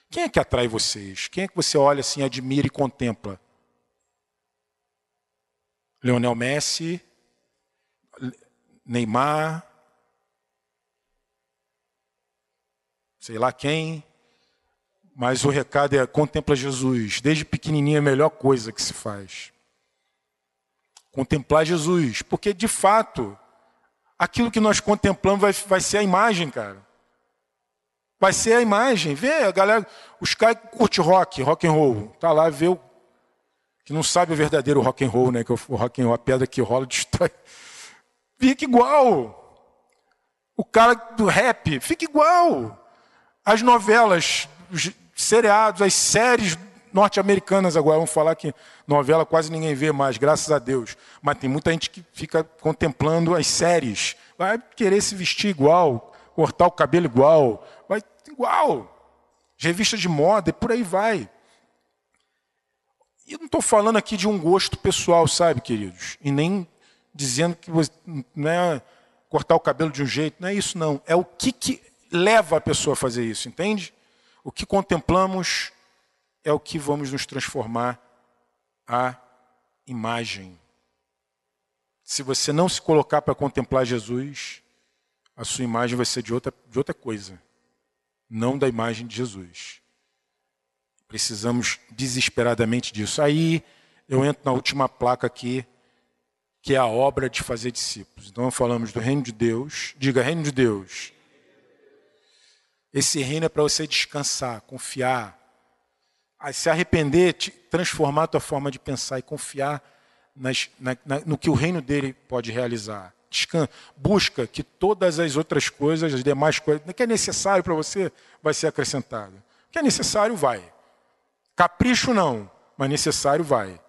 Quem é que atrai vocês? Quem é que você olha assim, admira e contempla? Leonel Messi, Neymar, sei lá quem, mas o recado é contempla Jesus. Desde pequenininho é a melhor coisa que se faz. Contemplar Jesus, porque de fato aquilo que nós contemplamos vai, vai ser a imagem, cara. Vai ser a imagem. Vê a galera, os caras que curte rock, rock and roll, tá lá, vê o que não sabe o verdadeiro rock and roll, né? Que o rock and roll, a pedra que rola destrói. Fica igual. O cara do rap fica igual. As novelas, os seriados, as séries norte-americanas agora. Vamos falar que novela quase ninguém vê mais, graças a Deus. Mas tem muita gente que fica contemplando as séries. Vai querer se vestir igual, cortar o cabelo igual, igual. Revista de moda e por aí vai. E não estou falando aqui de um gosto pessoal, sabe, queridos? E nem dizendo que não é cortar o cabelo de um jeito, não é isso não. É o que, que leva a pessoa a fazer isso, entende? O que contemplamos é o que vamos nos transformar a imagem. Se você não se colocar para contemplar Jesus, a sua imagem vai ser de outra, de outra coisa, não da imagem de Jesus. Precisamos desesperadamente disso. Aí eu entro na última placa aqui, que é a obra de fazer discípulos. Então falamos do reino de Deus. Diga, reino de Deus. Esse reino é para você descansar, confiar, se arrepender, transformar a tua forma de pensar e confiar nas, na, na, no que o reino dele pode realizar. Busca que todas as outras coisas, as demais coisas, que é necessário para você, vai ser acrescentado. O que é necessário, vai. Capricho não, mas necessário vai.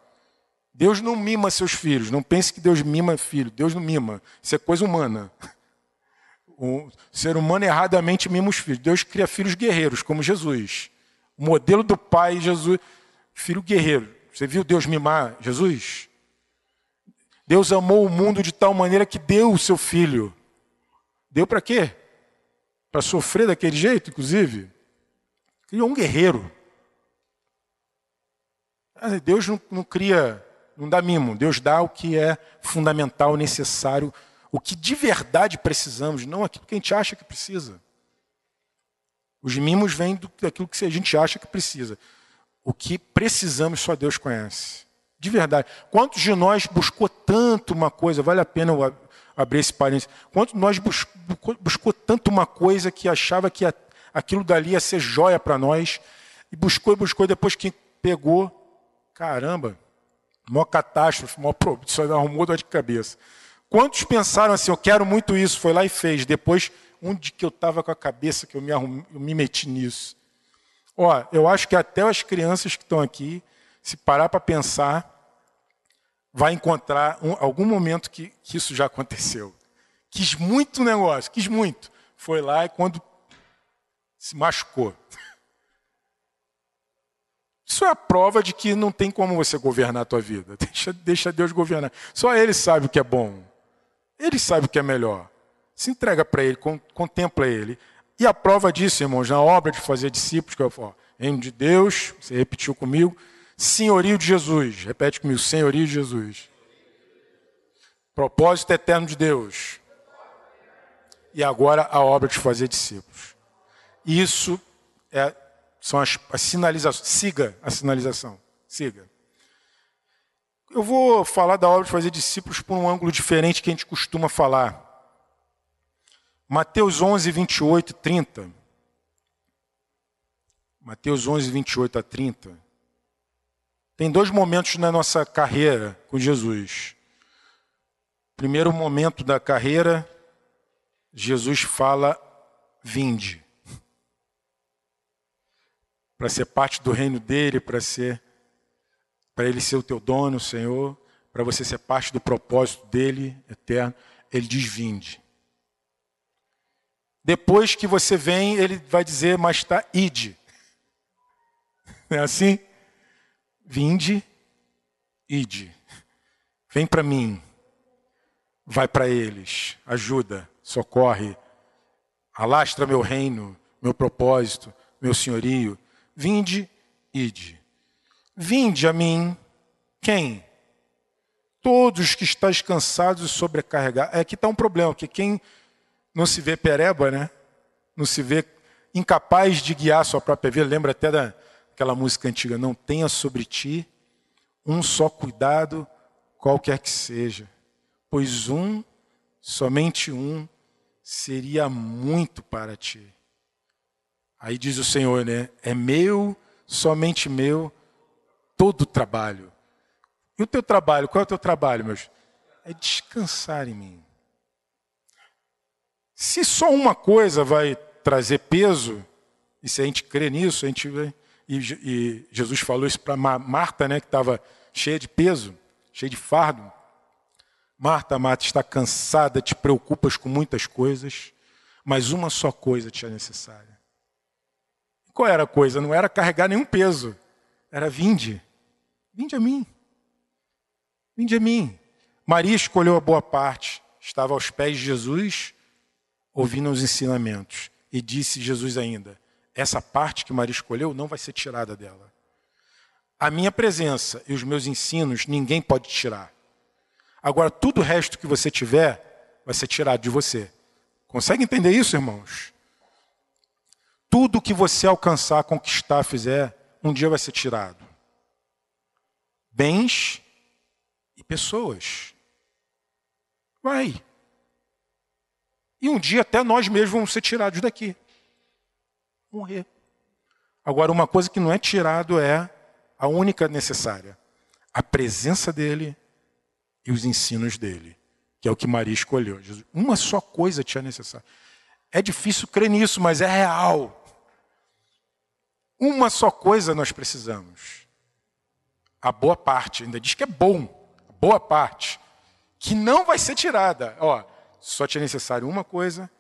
Deus não mima seus filhos. Não pense que Deus mima filho. Deus não mima. Isso é coisa humana. O ser humano erradamente mima os filhos. Deus cria filhos guerreiros, como Jesus. O modelo do pai, Jesus, filho guerreiro. Você viu Deus mimar Jesus? Deus amou o mundo de tal maneira que deu o seu filho. Deu para quê? Para sofrer daquele jeito, inclusive? Criou um guerreiro. Deus não, não cria, não dá mimo. Deus dá o que é fundamental, necessário, o que de verdade precisamos, não aquilo que a gente acha que precisa. Os mimos vêm daquilo que a gente acha que precisa. O que precisamos só Deus conhece. De verdade. Quantos de nós buscou tanto uma coisa, vale a pena eu abrir esse parênteses, quantos de nós buscou, buscou tanto uma coisa que achava que aquilo dali ia ser joia para nós, e buscou e buscou, e depois que pegou, caramba, maior catástrofe, maior problema, isso arrumou dor de cabeça. Quantos pensaram assim, eu quero muito isso, foi lá e fez, depois onde que eu estava com a cabeça que eu me, arrum, eu me meti nisso. Ó, eu acho que até as crianças que estão aqui, se parar para pensar, vai encontrar um, algum momento que, que isso já aconteceu. Quis muito negócio, quis muito. Foi lá e quando se machucou. Isso é a prova de que não tem como você governar a tua vida. Deixa, deixa Deus governar. Só Ele sabe o que é bom. Ele sabe o que é melhor. Se entrega para Ele, contempla Ele. E a prova disso, irmãos, na obra de fazer discípulos, que eu falo, reino de Deus, você repetiu comigo, Senhorio de Jesus. Repete comigo, senhorio de Jesus. Propósito eterno de Deus. E agora a obra de fazer discípulos. Isso é, são as, as sinalizações. Siga a sinalização. Siga. Eu vou falar da obra de fazer discípulos por um ângulo diferente que a gente costuma falar. Mateus 11, 28 e 30. Mateus 11, 28 a 30. Tem dois momentos na nossa carreira com Jesus. Primeiro momento da carreira, Jesus fala: vinde. Para ser parte do reino dele, para ser para ele ser o teu dono, Senhor, para você ser parte do propósito dele eterno, ele diz: vinde. Depois que você vem, ele vai dizer: mas está ide. Não é assim? Vinde, ide. Vem para mim. Vai para eles. Ajuda, socorre. Alastra meu reino, meu propósito, meu senhorio. Vinde, ide. Vinde a mim. Quem? Todos que estáis cansados e sobrecarregados. É que está um problema, porque quem não se vê pereba, né? Não se vê incapaz de guiar sua própria vida. Lembra até da, aquela música antiga, não tenha sobre ti um só cuidado, qualquer que seja, pois um, somente um, seria muito para ti. Aí diz o Senhor, né? É meu, somente meu, todo o trabalho. E o teu trabalho, qual é o teu trabalho, meus? É descansar em mim. Se só uma coisa vai trazer peso, e se a gente crê nisso, a gente vai e, e Jesus falou isso para Marta, né, que estava cheia de peso, cheia de fardo. Marta, Marta, está cansada, te preocupas com muitas coisas, mas uma só coisa te é necessária. Qual era a coisa? Não era carregar nenhum peso, era vinde. Vinde a mim. Vinde a mim. Maria escolheu a boa parte, estava aos pés de Jesus, ouvindo os ensinamentos. E disse Jesus ainda: essa parte que Maria escolheu não vai ser tirada dela. A minha presença e os meus ensinos ninguém pode tirar. Agora, tudo o resto que você tiver vai ser tirado de você. Consegue entender isso, irmãos? Tudo que você alcançar, conquistar, fizer, um dia vai ser tirado. Bens e pessoas. Vai. E um dia até nós mesmos vamos ser tirados daqui morrer. Agora, uma coisa que não é tirado é a única necessária: a presença dele e os ensinos dele, que é o que Maria escolheu. Jesus, uma só coisa tinha necessária. É difícil crer nisso, mas é real. Uma só coisa nós precisamos. A boa parte, ainda diz que é bom, boa parte, que não vai ser tirada. Ó, só tinha necessário uma coisa,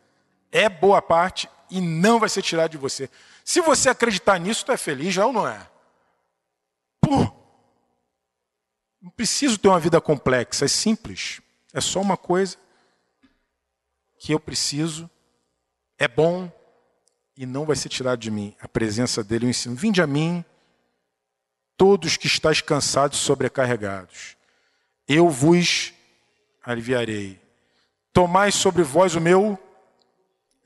é boa parte e não vai ser tirado de você. Se você acreditar nisso, tu é feliz já ou não é? Pô, não preciso ter uma vida complexa, é simples. É só uma coisa que eu preciso, é bom e não vai ser tirado de mim. A presença dele, o ensino. Vinde a mim, todos que estáis cansados e sobrecarregados. Eu vos aliviarei. Tomai sobre vós o meu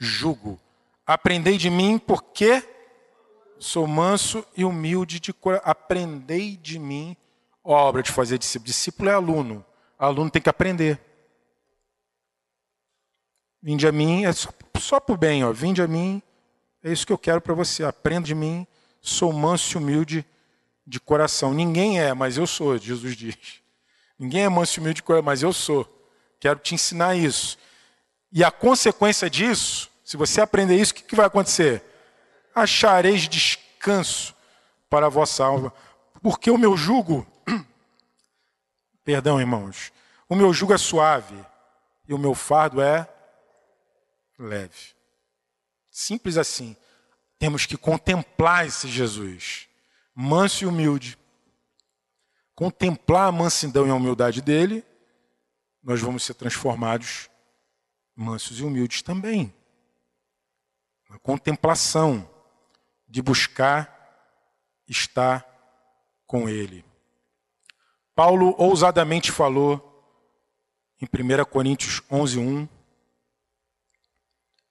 jugo Aprendei de mim porque sou manso e humilde de coração. Aprendei de mim, obra de fazer discípulo. Discípulo é aluno. Aluno tem que aprender. Vinde a mim, é só, só por bem, ó. Vinde a mim, é isso que eu quero para você. Aprenda de mim, sou manso e humilde de coração. Ninguém é, mas eu sou, Jesus diz. Ninguém é manso e humilde de coração, mas eu sou. Quero te ensinar isso. E a consequência disso se você aprender isso, o que, vai acontecer? Achareis descanso para a vossa alma, porque o meu jugo, perdão, irmãos, o meu jugo é suave e o meu fardo é leve. Simples assim. Temos que contemplar esse Jesus, manso e humilde. Contemplar a mansidão e a humildade dele, nós vamos ser transformados mansos e humildes também a contemplação de buscar estar com ele. Paulo ousadamente falou em 1 Coríntios 11, 1,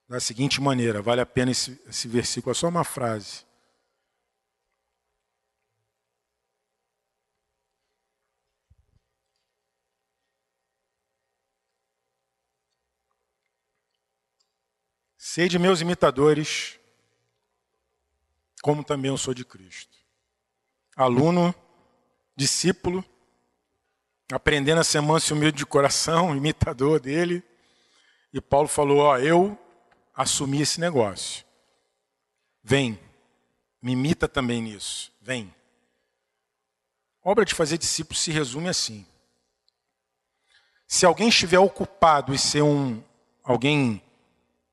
da seguinte maneira, vale a pena esse, esse versículo, é só uma frase. Sede meus imitadores, como também eu sou de Cristo. Aluno, discípulo, aprendendo a ser manso e humilde de coração, imitador dele. E Paulo falou: Ó, eu assumi esse negócio. Vem, me imita também nisso. Vem. Obra de fazer discípulo se resume assim. Se alguém estiver ocupado e ser um alguém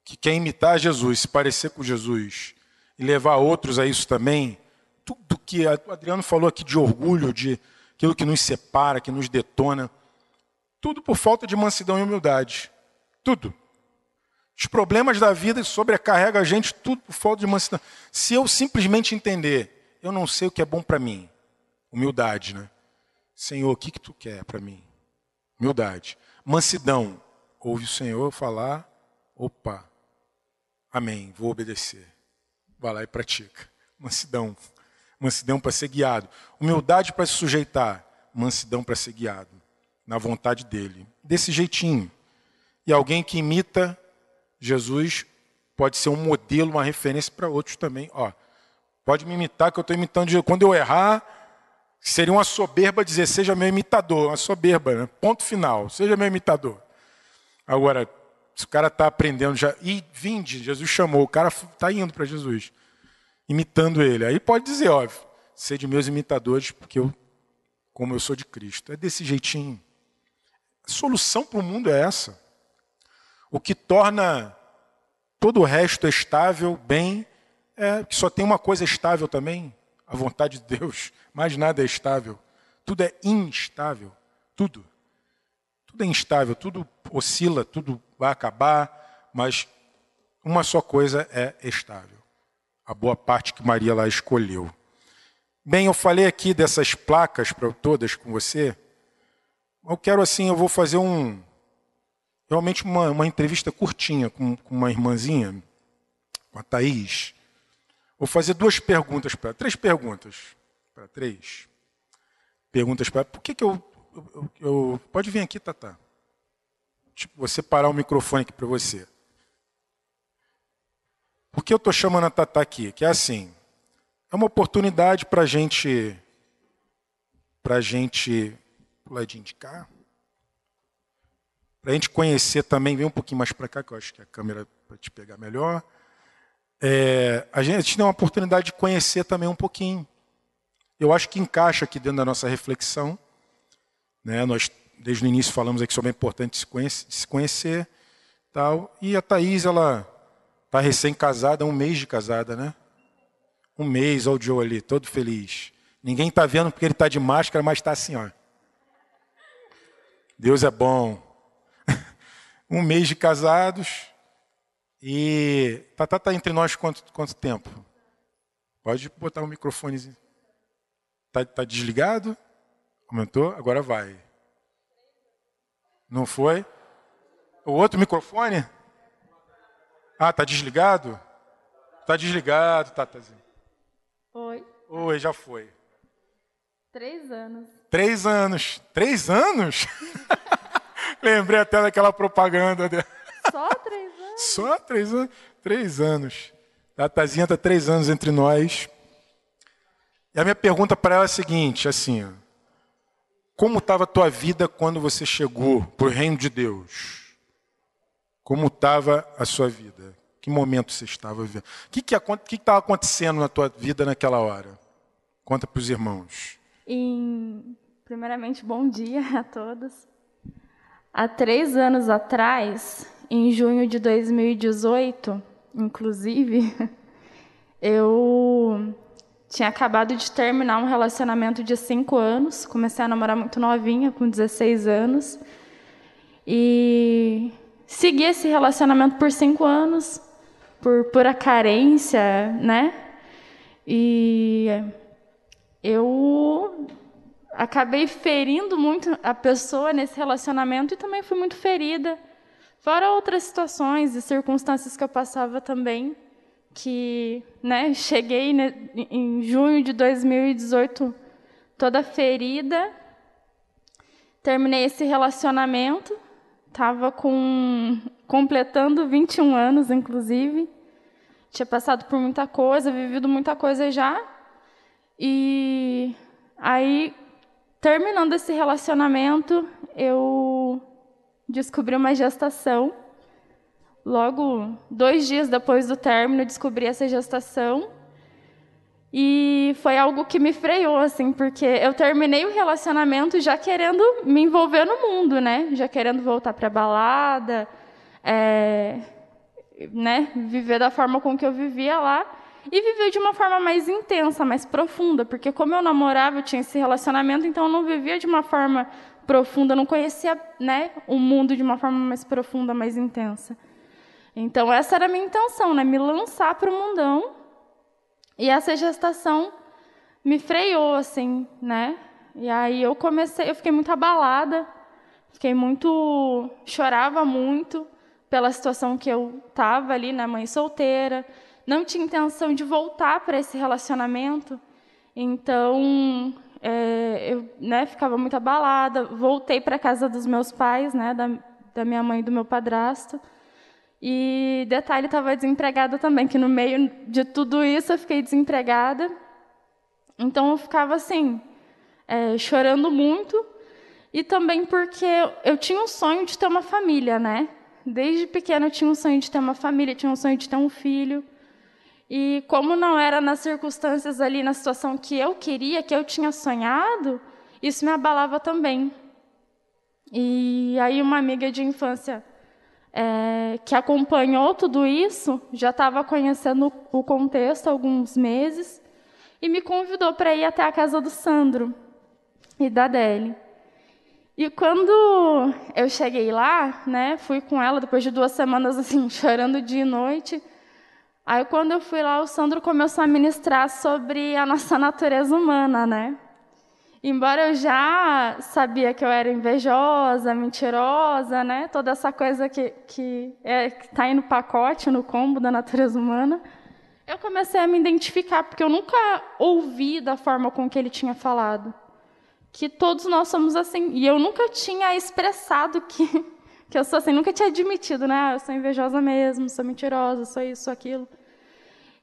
que quer imitar Jesus, se parecer com Jesus e levar outros a isso também, tudo que o Adriano falou aqui de orgulho, de aquilo que nos separa, que nos detona. Tudo por falta de mansidão e humildade. Tudo. Os problemas da vida sobrecarregam a gente, tudo por falta de mansidão. Se eu simplesmente entender, eu não sei o que é bom para mim. Humildade, né? Senhor, o que, que tu quer para mim? Humildade. Mansidão. Ouve o Senhor falar, opa, amém, vou obedecer. Vai lá e pratica. Mansidão mansidão para ser guiado. Humildade para se sujeitar, mansidão para ser guiado, na vontade dele. Desse jeitinho. E alguém que imita Jesus pode ser um modelo, uma referência para outros também. Ó, pode me imitar, que eu estou imitando. Jesus. Quando eu errar, seria uma soberba dizer, seja meu imitador. Uma soberba, né? ponto final, seja meu imitador. Agora, se o cara está aprendendo já, e vinde, Jesus chamou, o cara está indo para Jesus imitando ele. Aí pode dizer, óbvio, de meus imitadores, porque eu, como eu sou de Cristo. É desse jeitinho. A solução para o mundo é essa. O que torna todo o resto estável, bem, é que só tem uma coisa estável também, a vontade de Deus. Mais nada é estável. Tudo é instável. Tudo. Tudo é instável, tudo oscila, tudo vai acabar, mas uma só coisa é estável a boa parte que Maria lá escolheu. Bem, eu falei aqui dessas placas para todas com você. Eu quero assim, eu vou fazer um realmente uma, uma entrevista curtinha com, com uma irmãzinha, com a Thaís. Vou fazer duas perguntas para três perguntas para três perguntas para por que que eu, eu, eu pode vir aqui, Tata. Tipo, vou separar o microfone aqui para você. Por que eu estou chamando a Tata aqui? Que é assim, é uma oportunidade para gente, para gente, lá de indicar, para a gente conhecer também, vem um pouquinho mais para cá, que eu acho que a câmera para te pegar melhor. É, a gente tem uma oportunidade de conhecer também um pouquinho. Eu acho que encaixa aqui dentro da nossa reflexão. Né? Nós, desde o início, falamos aqui sobre a importância de se conhecer. Tal. E a Thaís, ela Está recém-casada, um mês de casada, né? Um mês, olha o Joe ali, todo feliz. Ninguém está vendo porque ele está de máscara, mas está assim, ó. Deus é bom. um mês de casados. E Tatá está entre nós quanto, quanto tempo? Pode botar o um microfone. Está tá desligado? Aumentou? Agora vai. Não foi? O outro microfone? Ah, tá desligado? Tá desligado, Tatazinho. Oi. Oi, já foi. Três anos. Três anos. Três anos? Lembrei até daquela propaganda. Dela. Só três anos? Só três anos. Três anos. Tatazinha está três anos entre nós. E a minha pergunta para ela é a seguinte, assim, como estava a tua vida quando você chegou para o reino de Deus? Como estava a sua vida? Que momento você estava vivendo? O que estava que, que acontecendo na tua vida naquela hora? Conta para os irmãos. Em, primeiramente, bom dia a todos. Há três anos atrás, em junho de 2018, inclusive, eu tinha acabado de terminar um relacionamento de cinco anos. Comecei a namorar muito novinha, com 16 anos. E segui esse relacionamento por cinco anos, por pura carência, né? E eu acabei ferindo muito a pessoa nesse relacionamento e também fui muito ferida. Fora outras situações e circunstâncias que eu passava também, que né, cheguei em junho de 2018 toda ferida, terminei esse relacionamento, estava com completando 21 anos, inclusive, tinha passado por muita coisa, vivido muita coisa já, e aí terminando esse relacionamento, eu descobri uma gestação. Logo, dois dias depois do término, descobri essa gestação. E foi algo que me freou, assim, porque eu terminei o relacionamento já querendo me envolver no mundo, né? Já querendo voltar para a balada, é, né? Viver da forma com que eu vivia lá e viver de uma forma mais intensa, mais profunda, porque como eu namorava, eu tinha esse relacionamento, então eu não vivia de uma forma profunda, não conhecia né, o mundo de uma forma mais profunda, mais intensa. Então essa era a minha intenção, né, me lançar para o mundão. E essa gestação me freou assim, né? E aí eu comecei, eu fiquei muito abalada, fiquei muito, chorava muito pela situação que eu estava ali, né, mãe solteira, não tinha intenção de voltar para esse relacionamento, então é, eu né, ficava muito abalada. Voltei para a casa dos meus pais, né, da, da minha mãe e do meu padrasto. E detalhe, estava desempregada também, que no meio de tudo isso eu fiquei desempregada. Então eu ficava assim, é, chorando muito. E também porque eu tinha um sonho de ter uma família, né? Desde pequena eu tinha um sonho de ter uma família, tinha um sonho de ter um filho. E como não era nas circunstâncias ali, na situação que eu queria, que eu tinha sonhado, isso me abalava também. E aí uma amiga de infância é, que acompanhou tudo isso, já estava conhecendo o contexto há alguns meses, e me convidou para ir até a casa do Sandro e da Deli. E quando eu cheguei lá, né, fui com ela depois de duas semanas assim chorando dia e noite. Aí quando eu fui lá, o Sandro começou a ministrar sobre a nossa natureza humana, né? Embora eu já sabia que eu era invejosa, mentirosa, né? Toda essa coisa que que é, está aí no pacote, no combo da natureza humana, eu comecei a me identificar porque eu nunca ouvi da forma com que ele tinha falado que todos nós somos assim. E eu nunca tinha expressado que que eu sou assim, nunca tinha admitido, né? Eu sou invejosa mesmo, sou mentirosa, sou isso, sou aquilo.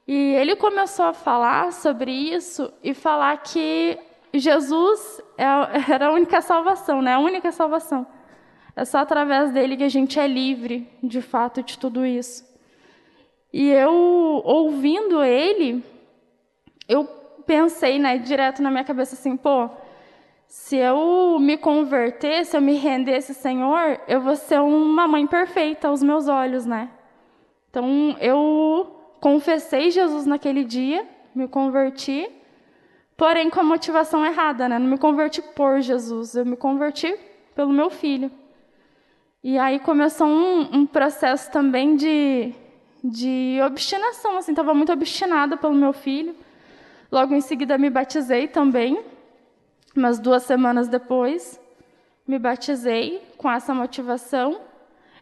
E ele começou a falar sobre isso e falar que Jesus é era a única salvação, né? A única salvação. É só através dele que a gente é livre, de fato, de tudo isso. E eu, ouvindo ele, eu pensei, né, direto na minha cabeça assim, pô, se eu me converter, se eu me render esse Senhor, eu vou ser uma mãe perfeita aos meus olhos, né? Então, eu confessei Jesus naquele dia, me converti, porém com a motivação errada, né? Não me converti por Jesus, eu me converti pelo meu filho. E aí começou um, um processo também de, de obstinação, assim, estava muito obstinada pelo meu filho. Logo em seguida me batizei também, umas duas semanas depois, me batizei com essa motivação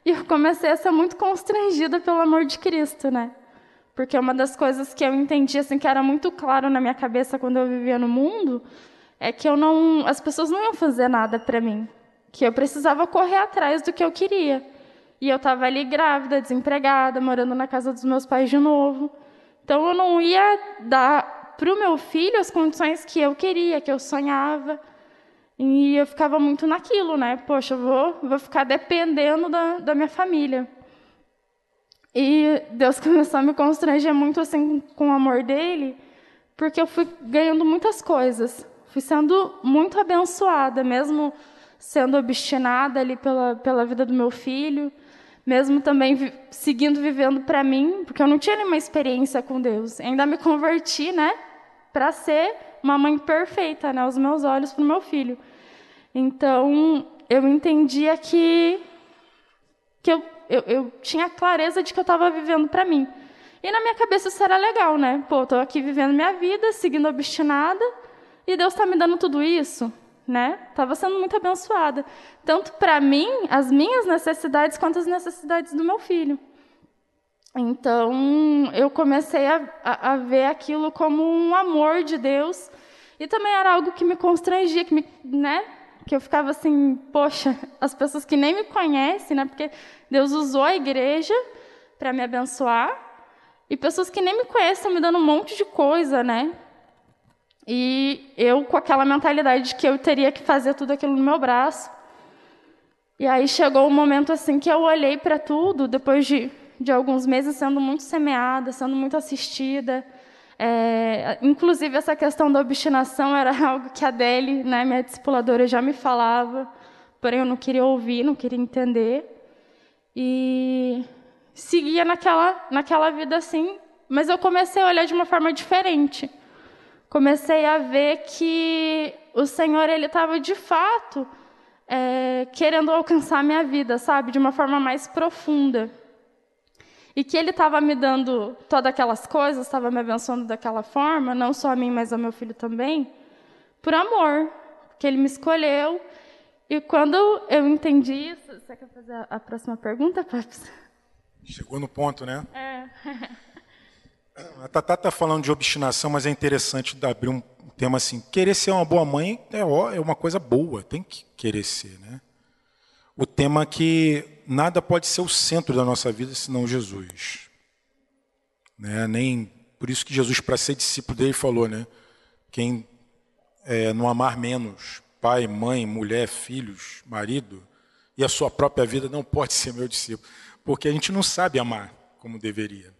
e eu comecei a ser muito constrangida pelo amor de Cristo, né? Porque uma das coisas que eu entendi assim que era muito claro na minha cabeça quando eu vivia no mundo é que eu não, as pessoas não iam fazer nada para mim, que eu precisava correr atrás do que eu queria. E eu estava ali grávida, desempregada, morando na casa dos meus pais de novo. Então eu não ia dar para o meu filho as condições que eu queria, que eu sonhava. E eu ficava muito naquilo, né? Poxa, eu vou, vou ficar dependendo da, da minha família. E Deus começou a me constranger muito assim com o amor dele, porque eu fui ganhando muitas coisas. Fui sendo muito abençoada, mesmo sendo obstinada ali pela, pela vida do meu filho, mesmo também vi, seguindo vivendo para mim, porque eu não tinha nenhuma experiência com Deus. Ainda me converti, né, para ser uma mãe perfeita, né, aos meus olhos para o meu filho. Então, eu entendia que que eu eu, eu tinha clareza de que eu estava vivendo para mim. E na minha cabeça isso era legal, né? Pô, estou aqui vivendo minha vida, seguindo obstinada, e Deus está me dando tudo isso. né? Estava sendo muito abençoada, tanto para mim, as minhas necessidades, quanto as necessidades do meu filho. Então, eu comecei a, a, a, ver aquilo como um amor de Deus. E também era algo que me constrangia, que, me, né? que eu ficava assim, poxa, as pessoas que nem me conhecem, né? porque Deus usou a igreja para me abençoar, e pessoas que nem me conhecem estão me dando um monte de coisa, né? E eu com aquela mentalidade de que eu teria que fazer tudo aquilo no meu braço. E aí chegou um momento assim que eu olhei para tudo, depois de de alguns meses sendo muito semeada, sendo muito assistida. É, inclusive, essa questão da obstinação era algo que a Adele, né, minha discipuladora, já me falava, porém eu não queria ouvir, não queria entender. E seguia naquela, naquela vida assim, mas eu comecei a olhar de uma forma diferente. Comecei a ver que o Senhor ele estava de fato é, querendo alcançar a minha vida, sabe, de uma forma mais profunda. E que ele estava me dando todas aquelas coisas, estava me abençoando daquela forma, não só a mim, mas ao meu filho também, por amor, que ele me escolheu. E quando eu entendi isso, você quer fazer a próxima pergunta, Paps? Chegou no ponto, né? É. A Tatá está falando de obstinação, mas é interessante abrir um tema assim. Querer ser uma boa mãe é, é uma coisa boa, tem que querer ser, né? O tema que nada pode ser o centro da nossa vida senão Jesus. Né? Nem por isso que Jesus, para ser discípulo dele, falou, né? Quem é, não amar menos pai, mãe, mulher, filhos, marido e a sua própria vida não pode ser meu discípulo, porque a gente não sabe amar como deveria.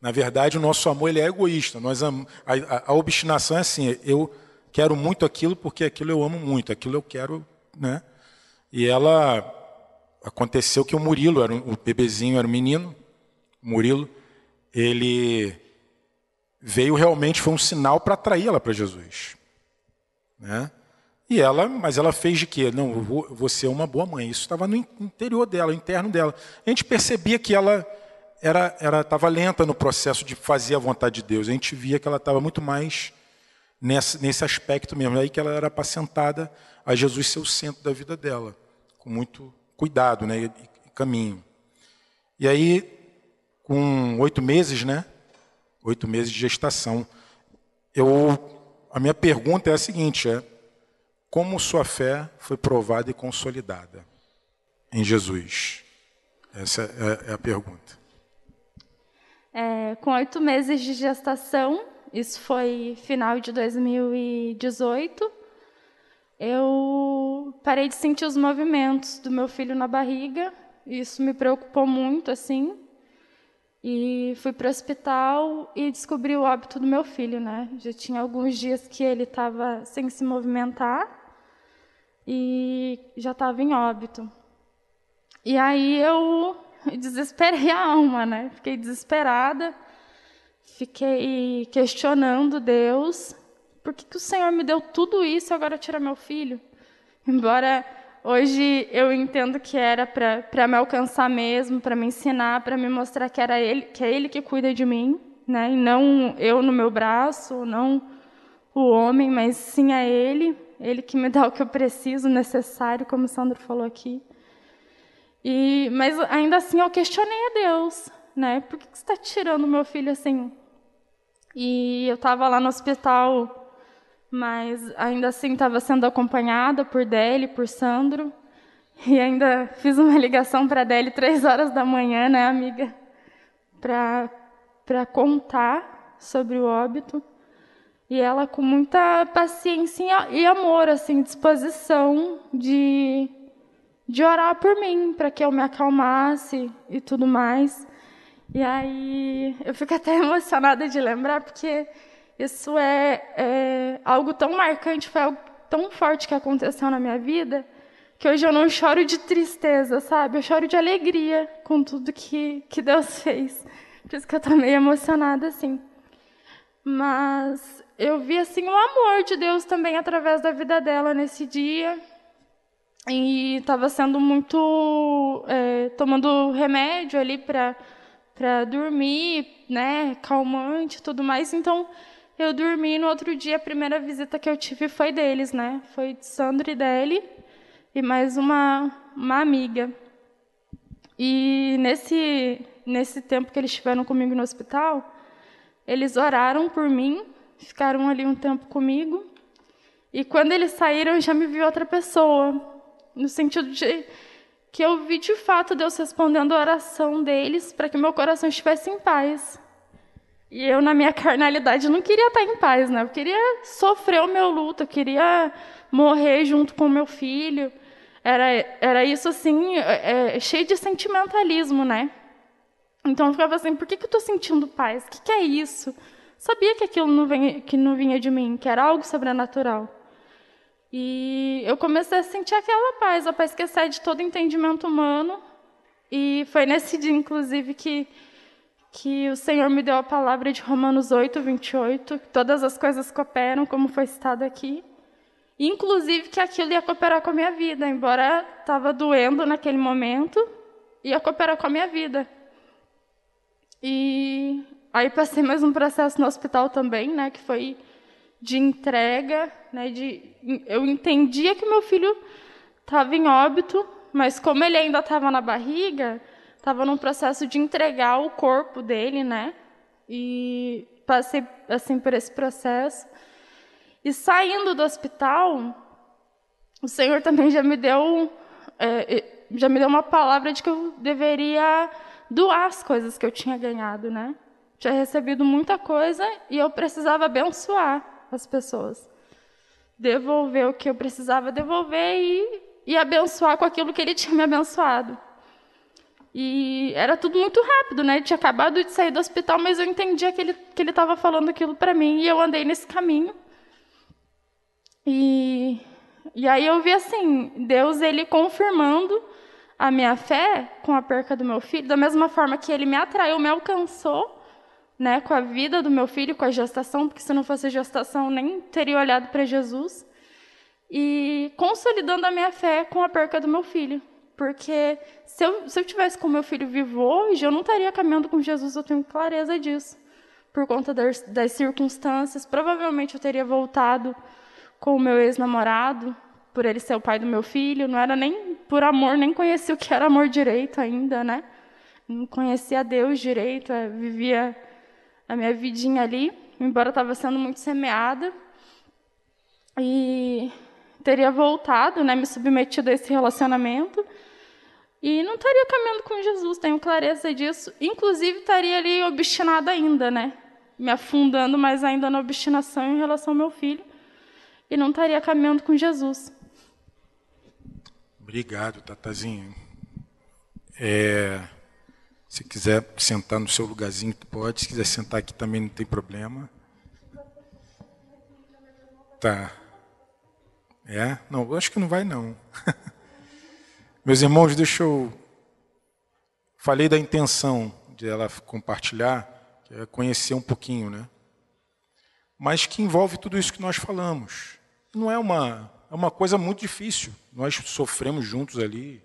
Na verdade, o nosso amor ele é egoísta. Nós am... a, a, a obstinação é assim: eu quero muito aquilo porque aquilo eu amo muito, aquilo eu quero, né? E ela aconteceu que o Murilo, era um, o bebezinho era um menino, Murilo, ele veio realmente, foi um sinal para atrair ela para Jesus. Né? E ela, mas ela fez de quê? Não, vou ser uma boa mãe. Isso estava no interior dela, no interno dela. A gente percebia que ela era era estava lenta no processo de fazer a vontade de Deus. A gente via que ela estava muito mais nesse, nesse aspecto mesmo. Aí que ela era apacentada a Jesus ser o centro da vida dela, com muito cuidado né, e caminho. E aí, com oito meses, né? Oito meses de gestação, eu, a minha pergunta é a seguinte: é como sua fé foi provada e consolidada em Jesus? Essa é, é a pergunta. É, com oito meses de gestação, isso foi final de 2018, eu parei de sentir os movimentos do meu filho na barriga. Isso me preocupou muito, assim. E fui para o hospital e descobri o óbito do meu filho, né? Já tinha alguns dias que ele estava sem se movimentar e já estava em óbito. E aí eu desesperei a alma, né? Fiquei desesperada, fiquei questionando Deus por que, que o Senhor me deu tudo isso e agora tira meu filho? Embora hoje eu entendo que era para me alcançar mesmo, para me ensinar, para me mostrar que era ele, que é ele que cuida de mim, né? E não eu no meu braço, não o homem, mas sim a ele, ele que me dá o que eu preciso, necessário, como o Sandro falou aqui. E mas ainda assim eu questionei a Deus, né? Por que, que você está tirando meu filho assim? E eu estava lá no hospital mas ainda assim estava sendo acompanhada por Deli, por Sandro, e ainda fiz uma ligação para Deli três horas da manhã, né, amiga, para para contar sobre o óbito. E ela com muita paciência e amor, assim, disposição de de orar por mim, para que eu me acalmasse e tudo mais. E aí eu fico até emocionada de lembrar, porque isso é, é algo tão marcante, foi algo tão forte que aconteceu na minha vida, que hoje eu não choro de tristeza, sabe? Eu choro de alegria com tudo que, que Deus fez. Por isso que eu estou meio emocionada, assim. Mas eu vi, assim, o amor de Deus também através da vida dela nesse dia. E estava sendo muito... É, tomando remédio ali para dormir, né? Calmante e tudo mais. Então, Eu dormi no outro dia a primeira visita que eu tive foi deles, né? Foi de Sandra e Deli e mais uma, uma amiga. E nesse, nesse tempo que eles estiveram comigo no hospital, eles oraram por mim, ficaram ali um tempo comigo. E quando eles saíram, já me vi outra pessoa, no sentido de que eu vi de fato Deus respondendo a oração deles para que meu coração estivesse em paz. E eu, na minha carnalidade, não queria estar em paz, né? Eu queria sofrer o meu luto, eu queria morrer junto com o meu filho. Era, era isso, assim, é, é, cheio de sentimentalismo, né? Então eu ficava assim, por que, que eu estou sentindo paz? O que, que é isso? Sabia que aquilo não vinha, que não vinha de mim, que era algo sobrenatural. E eu comecei a sentir aquela paz, a paz que excede todo entendimento humano. E foi nesse dia, inclusive, que que o Senhor me deu a palavra de Romanos 8, 28, que todas as coisas cooperam, como foi citado aqui. Inclusive que aquilo ia cooperar com a minha vida, embora estava doendo naquele momento, ia cooperar com a minha vida. E aí passei mais um processo no hospital também, né, que foi de entrega, né, de eu entendia que meu filho estava em óbito, mas como ele ainda estava na barriga, estava num processo de entregar o corpo dele, né? E passei assim por esse processo. E saindo do hospital, o Senhor também já me deu é, já me deu uma palavra de que eu deveria doar as coisas que eu tinha ganhado, né? Tinha recebido muita coisa e eu precisava abençoar as pessoas. Devolver o que eu precisava devolver e, e abençoar com aquilo que ele tinha me abençoado. E era tudo muito rápido, né? Ele tinha acabado de sair do hospital, mas eu entendia que ele que ele estava falando aquilo para mim e eu andei nesse caminho. E e aí eu vi assim, Deus ele confirmando a minha fé com a perca do meu filho, da mesma forma que ele me atraiu, me alcançou, né, com a vida do meu filho, com a gestação, porque se não fosse gestação nem teria olhado para Jesus. E consolidando a minha fé com a perca do meu filho. Porque se eu, se eu tivesse com meu filho vivo hoje, eu não estaria caminhando com Jesus, eu tenho clareza disso. Por conta das, das circunstâncias, provavelmente eu teria voltado com o meu ex-namorado, por ele ser o pai do meu filho. Não era nem por amor, nem conhecia o que era amor direito ainda, né? Não conhecia Deus direito, é, vivia a minha vidinha ali, embora estava sendo muito semeada. E teria voltado, né, me submetido a esse relacionamento e não estaria caminhando com Jesus, tenho clareza disso. Inclusive, estaria ali obstinada ainda, né? Me afundando mais ainda na obstinação em relação ao meu filho. E não estaria caminhando com Jesus. Obrigado, Tatazinho. É, se quiser sentar no seu lugarzinho, pode. Se quiser sentar aqui também não tem problema. Tá. É? Não, acho que não vai não. Meus irmãos, deixa eu. Falei da intenção de ela compartilhar, que é conhecer um pouquinho, né? Mas que envolve tudo isso que nós falamos. Não é uma, é uma coisa muito difícil. Nós sofremos juntos ali,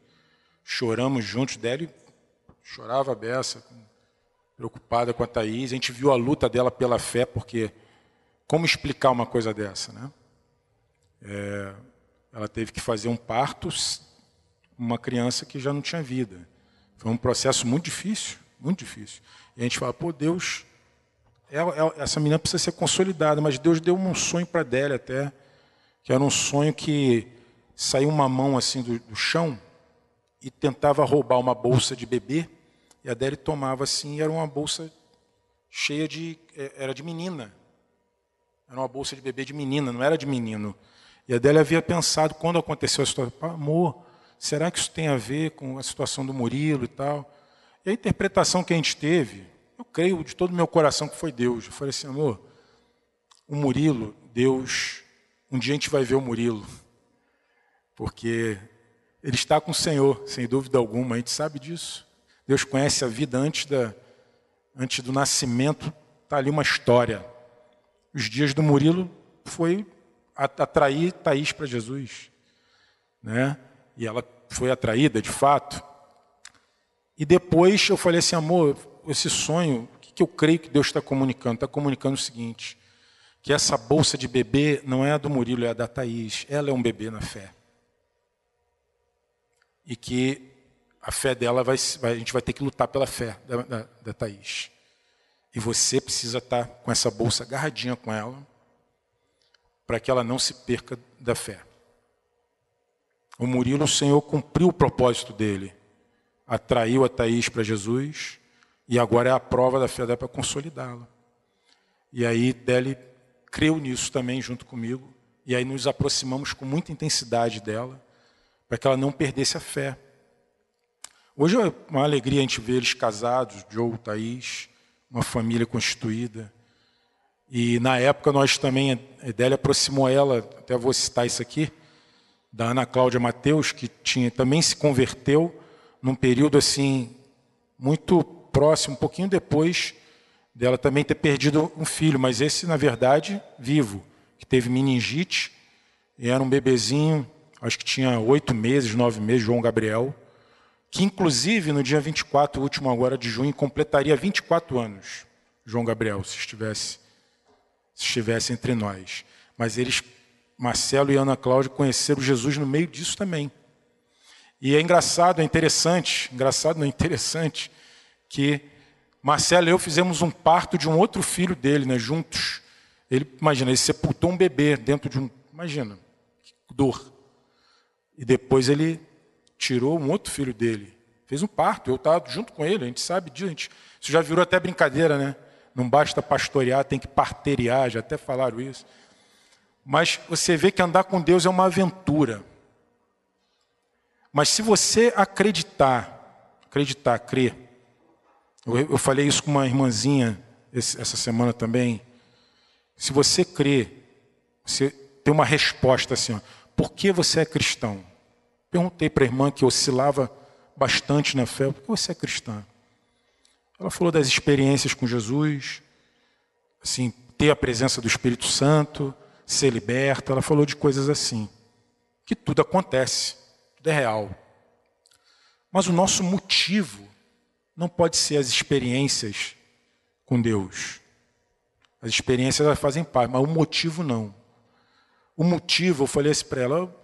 choramos juntos. Délio chorava a beça, preocupada com a Thaís. A gente viu a luta dela pela fé, porque como explicar uma coisa dessa, né? É, ela teve que fazer um parto uma criança que já não tinha vida. Foi um processo muito difícil, muito difícil. E a gente fala, pô, Deus, é, é, essa menina precisa ser consolidada, mas Deus deu um sonho para dela até, que era um sonho que saiu uma mão assim do, do chão e tentava roubar uma bolsa de bebê, e a Deli tomava assim, e era uma bolsa cheia de. É, era de menina. Era uma bolsa de bebê de menina, não era de menino. E a Adélia havia pensado, quando aconteceu a história, amor, Será que isso tem a ver com a situação do Murilo e tal? E a interpretação que a gente teve, eu creio de todo o meu coração que foi Deus. Eu falei assim, amor, o Murilo, Deus, um dia a gente vai ver o Murilo, porque ele está com o Senhor, sem dúvida alguma, a gente sabe disso. Deus conhece a vida antes, da, antes do nascimento, está ali uma história. Os dias do Murilo foi atrair Thaís para Jesus. Né? E ela foi atraída de fato. E depois eu falei assim, amor, esse sonho, o que eu creio que Deus está comunicando? Está comunicando o seguinte: que essa bolsa de bebê não é a do Murilo, é a da Thaís. Ela é um bebê na fé. E que a fé dela vai, a gente vai ter que lutar pela fé da, da, da Thaís. E você precisa estar com essa bolsa agarradinha com ela, para que ela não se perca da fé. O Murilo, o Senhor cumpriu o propósito dele. Atraiu a Thaís para Jesus, e agora é a prova da fé dela para consolidá-la. E aí Deli creu nisso também junto comigo. E aí nos aproximamos com muita intensidade dela, para que ela não perdesse a fé. Hoje é uma alegria a gente ver eles casados, Joe, Thaís, uma família constituída. E na época nós também, a aproximou ela, até vou citar isso aqui, da Ana Cláudia Mateus, que tinha, também se converteu num período assim, muito próximo, um pouquinho depois dela também ter perdido um filho, mas esse, na verdade, vivo, que teve meningite, era um bebezinho, acho que tinha oito meses, nove meses, João Gabriel, que inclusive no dia 24, último agora de junho, completaria 24 anos, João Gabriel, se estivesse, se estivesse entre nós. Mas eles, Marcelo e Ana Cláudia, conheceram Jesus no meio disso também. E é engraçado, é interessante, engraçado não é interessante, que Marcelo e eu fizemos um parto de um outro filho dele, né, juntos. Ele, imagina, ele sepultou um bebê dentro de um. Imagina, que dor. E depois ele tirou um outro filho dele. Fez um parto, eu estava junto com ele, a gente sabe disso. Gente, isso já virou até brincadeira, né? Não basta pastorear, tem que parteriar, já até falaram isso. Mas você vê que andar com Deus é uma aventura. Mas se você acreditar, acreditar, crer, eu, eu falei isso com uma irmãzinha esse, essa semana também. Se você crê, você tem uma resposta assim: ó, por que você é cristão? Perguntei para a irmã que oscilava bastante na fé: por que você é cristã? Ela falou das experiências com Jesus, assim, ter a presença do Espírito Santo, ser liberta. Ela falou de coisas assim, que tudo acontece, tudo é real. Mas o nosso motivo não pode ser as experiências com Deus. As experiências elas fazem parte, mas o motivo não. O motivo, eu falei assim para ela,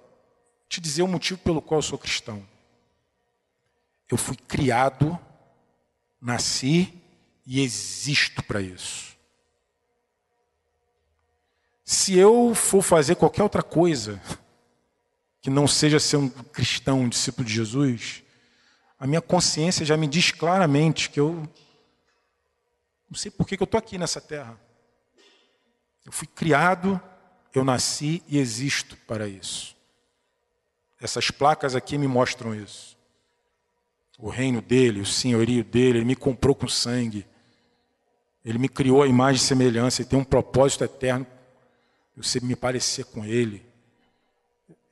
te dizer o motivo pelo qual eu sou cristão. Eu fui criado, nasci e existo para isso. Se eu for fazer qualquer outra coisa que não seja ser um cristão, um discípulo de Jesus, a minha consciência já me diz claramente que eu não sei por que eu estou aqui nessa terra. Eu fui criado, eu nasci e existo para isso. Essas placas aqui me mostram isso. O reino dele, o senhorio dele, ele me comprou com sangue. Ele me criou a imagem e semelhança, ele tem um propósito eterno. Eu sei me parecer com ele.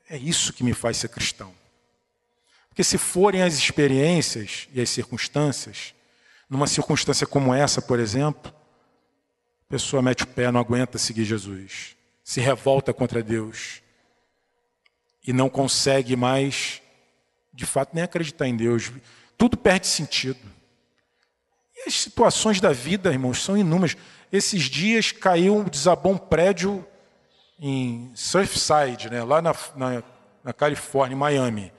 É isso que me faz ser cristão. Porque se forem as experiências e as circunstâncias, numa circunstância como essa, por exemplo, a pessoa mete o pé, não aguenta seguir Jesus, se revolta contra Deus e não consegue mais, de fato, nem acreditar em Deus. Tudo perde sentido. E as situações da vida, irmãos, são inúmeras. Esses dias caiu, desabou um prédio em Surfside, né, lá na, na, na Califórnia, em Miami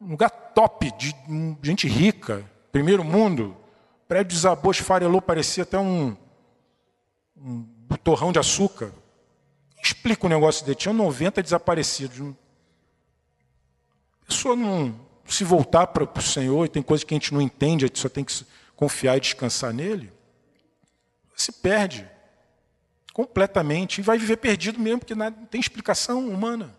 um lugar top, de gente rica, primeiro mundo. O prédio desabou, esfarelou, parecia até um, um torrão de açúcar. Explica o negócio dele, tinha 90 desaparecidos. A pessoa não se voltar para o Senhor, e tem coisas que a gente não entende, a gente só tem que confiar e descansar nele, se perde completamente e vai viver perdido mesmo, porque não tem explicação humana.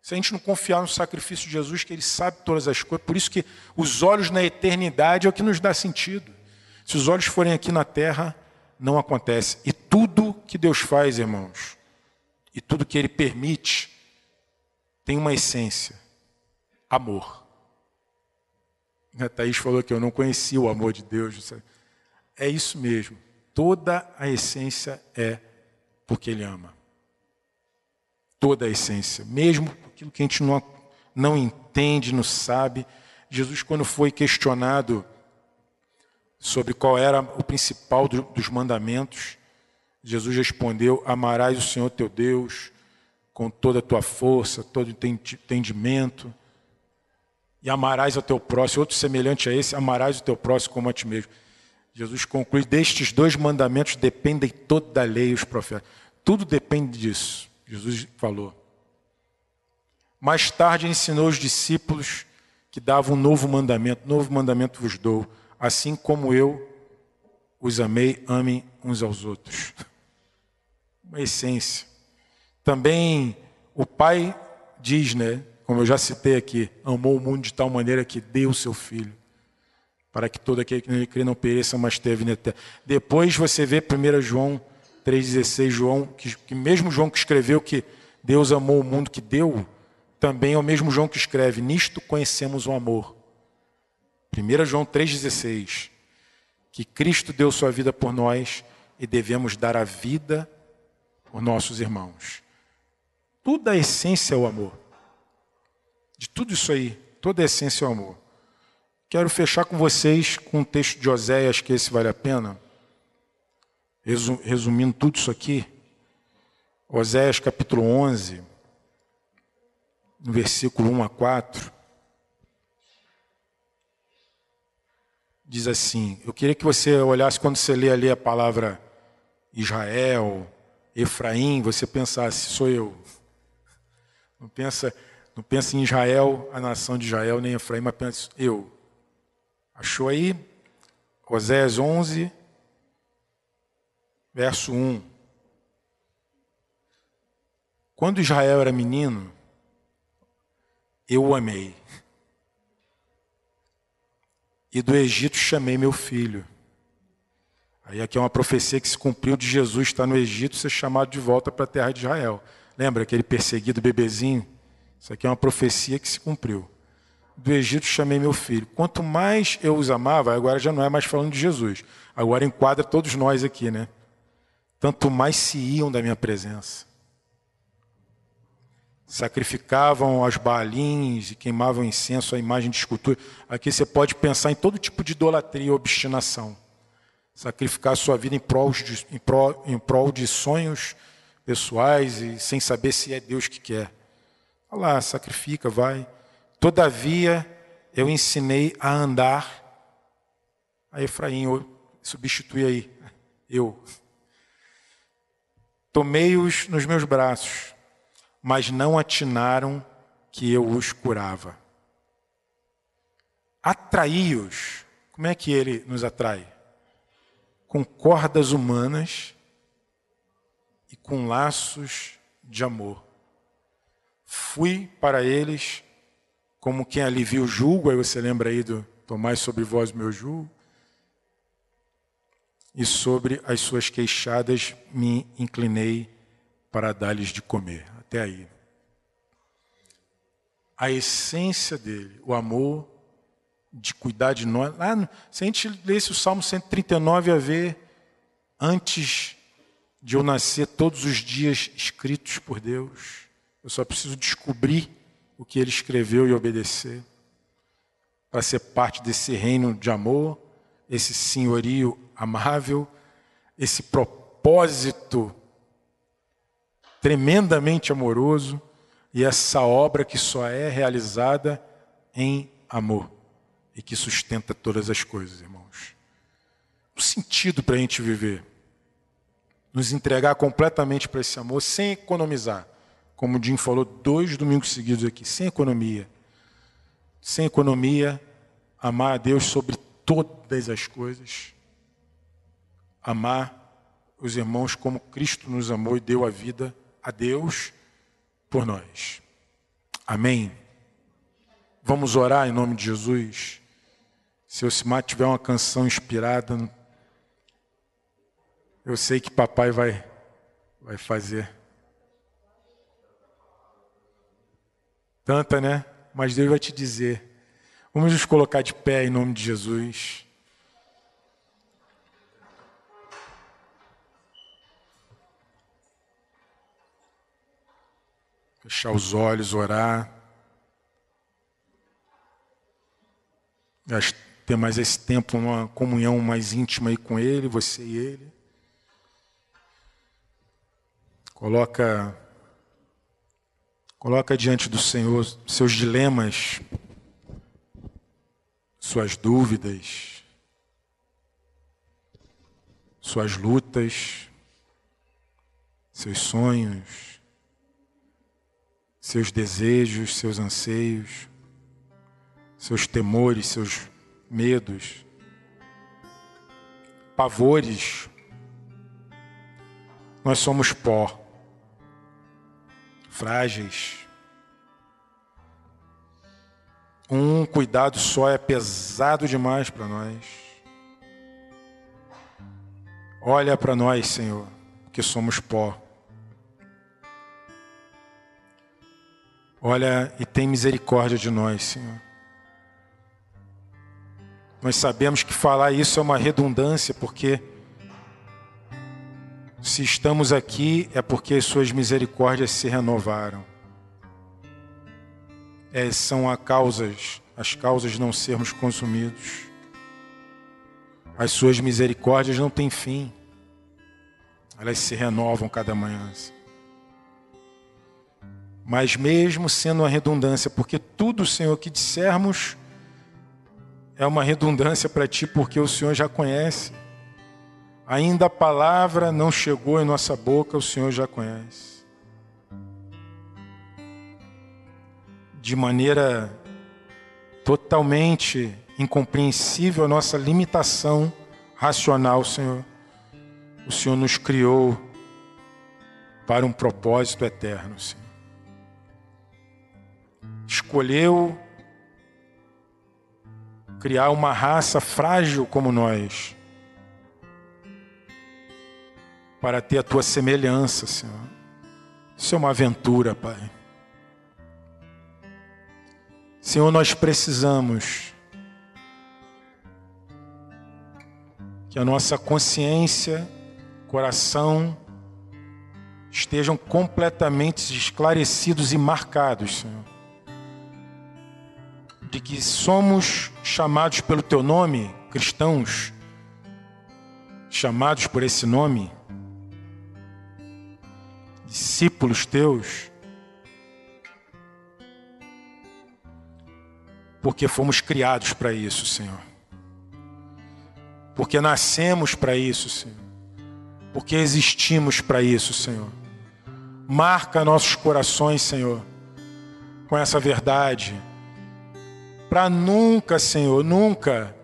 Se a gente não confiar no sacrifício de Jesus, que Ele sabe todas as coisas, por isso que os olhos na eternidade é o que nos dá sentido. Se os olhos forem aqui na terra, não acontece. E tudo que Deus faz, irmãos, e tudo que Ele permite, tem uma essência: amor. A Thaís falou que eu não conhecia o amor de Deus. É isso mesmo. Toda a essência é porque Ele ama. Toda a essência, mesmo aquilo que a gente não, não entende, não sabe. Jesus, quando foi questionado sobre qual era o principal do, dos mandamentos, Jesus respondeu: Amarás o Senhor teu Deus com toda a tua força, todo entendimento, e amarás ao teu próximo, outro semelhante a esse, amarás o teu próximo como a ti mesmo. Jesus conclui: destes dois mandamentos dependem toda a lei e os profetas. Tudo depende disso, Jesus falou. Mais tarde ensinou os discípulos que dava um novo mandamento: novo mandamento vos dou, assim como eu os amei, amem uns aos outros. Uma essência. Também o Pai diz, né, como eu já citei aqui, amou o mundo de tal maneira que deu o seu filho, para que todo aquele que nele crê não pereça, mas tenha vida eterna. Depois você vê 1 João 3,16, João, que, que mesmo João que escreveu que Deus amou o mundo que deu, também é o mesmo João que escreve: Nisto conhecemos o amor. 1 João 3,16: Que Cristo deu sua vida por nós e devemos dar a vida por nossos irmãos. Tudo a essência é o amor. De tudo isso aí, toda a essência é o amor. Quero fechar com vocês com um texto de Oséias, que esse vale a pena. Resumindo tudo isso aqui. Oséias capítulo 11 no versículo 1 a 4, diz assim: Eu queria que você olhasse quando você lê ali a palavra Israel, Efraim, você pensasse, sou eu. Não pensa, não pensa em Israel, a nação de Israel, nem Efraim, mas pensa eu. Achou aí? Oséias 11, verso 1. Quando Israel era menino, eu o amei. E do Egito chamei meu filho. Aí aqui é uma profecia que se cumpriu de Jesus estar no Egito ser chamado de volta para a terra de Israel. Lembra aquele perseguido bebezinho? Isso aqui é uma profecia que se cumpriu. Do Egito chamei meu filho. Quanto mais eu os amava, agora já não é mais falando de Jesus. Agora enquadra todos nós aqui, né? Tanto mais se iam da minha presença sacrificavam aos balins e queimavam incenso à imagem de escultura. Aqui você pode pensar em todo tipo de idolatria e obstinação. Sacrificar sua vida em prol, de, em, prol, em prol de sonhos pessoais e sem saber se é Deus que quer. Olha lá, sacrifica, vai. Todavia, eu ensinei a andar a Efraim, substitui aí, eu. Tomei-os nos meus braços mas não atinaram que eu os curava. Atraí-os. Como é que ele nos atrai? Com cordas humanas e com laços de amor. Fui para eles como quem alivia o jugo, aí você lembra aí do Tomai sobre vós meu jugo, e sobre as suas queixadas me inclinei para dar-lhes de comer até aí. A essência dele, o amor de cuidar de nós. Lá, se a gente lesse o Salmo 139 a ver, antes de eu nascer, todos os dias escritos por Deus, eu só preciso descobrir o que ele escreveu e obedecer, para ser parte desse reino de amor, esse senhorio amável, esse propósito tremendamente amoroso e essa obra que só é realizada em amor e que sustenta todas as coisas, irmãos. O sentido para a gente viver, nos entregar completamente para esse amor sem economizar, como o Jim falou dois domingos seguidos aqui, sem economia. Sem economia, amar a Deus sobre todas as coisas, amar os irmãos como Cristo nos amou e deu a vida a Deus por nós. Amém? Vamos orar em nome de Jesus. Se o Simar tiver uma canção inspirada, eu sei que papai vai, vai fazer. Tanta, né? Mas Deus vai te dizer. Vamos nos colocar de pé em nome de Jesus. Fechar os olhos, orar. Ter mais esse tempo, uma comunhão mais íntima aí com Ele, você e Ele. Coloca coloca diante do Senhor seus dilemas, suas dúvidas, suas lutas, seus sonhos, seus desejos, seus anseios, seus temores, seus medos, pavores. Nós somos pó frágeis. Um cuidado só é pesado demais para nós. Olha para nós, Senhor, que somos pó. Olha e tem misericórdia de nós, Senhor. Nós sabemos que falar isso é uma redundância, porque se estamos aqui é porque as suas misericórdias se renovaram. É, são as causas, as causas de não sermos consumidos. As suas misericórdias não têm fim. Elas se renovam cada manhã. Mas mesmo sendo uma redundância, porque tudo, Senhor, que dissermos é uma redundância para ti, porque o Senhor já conhece. Ainda a palavra não chegou em nossa boca, o Senhor já conhece. De maneira totalmente incompreensível a nossa limitação racional, Senhor. O Senhor nos criou para um propósito eterno, Senhor. Escolheu criar uma raça frágil como nós para ter a tua semelhança, Senhor. Isso é uma aventura, Pai. Senhor, nós precisamos que a nossa consciência, coração estejam completamente esclarecidos e marcados, Senhor. De que somos chamados pelo teu nome, cristãos, chamados por esse nome, discípulos teus, porque fomos criados para isso, Senhor. Porque nascemos para isso, Senhor. Porque existimos para isso, Senhor. Marca nossos corações, Senhor, com essa verdade. Para nunca, Senhor, nunca,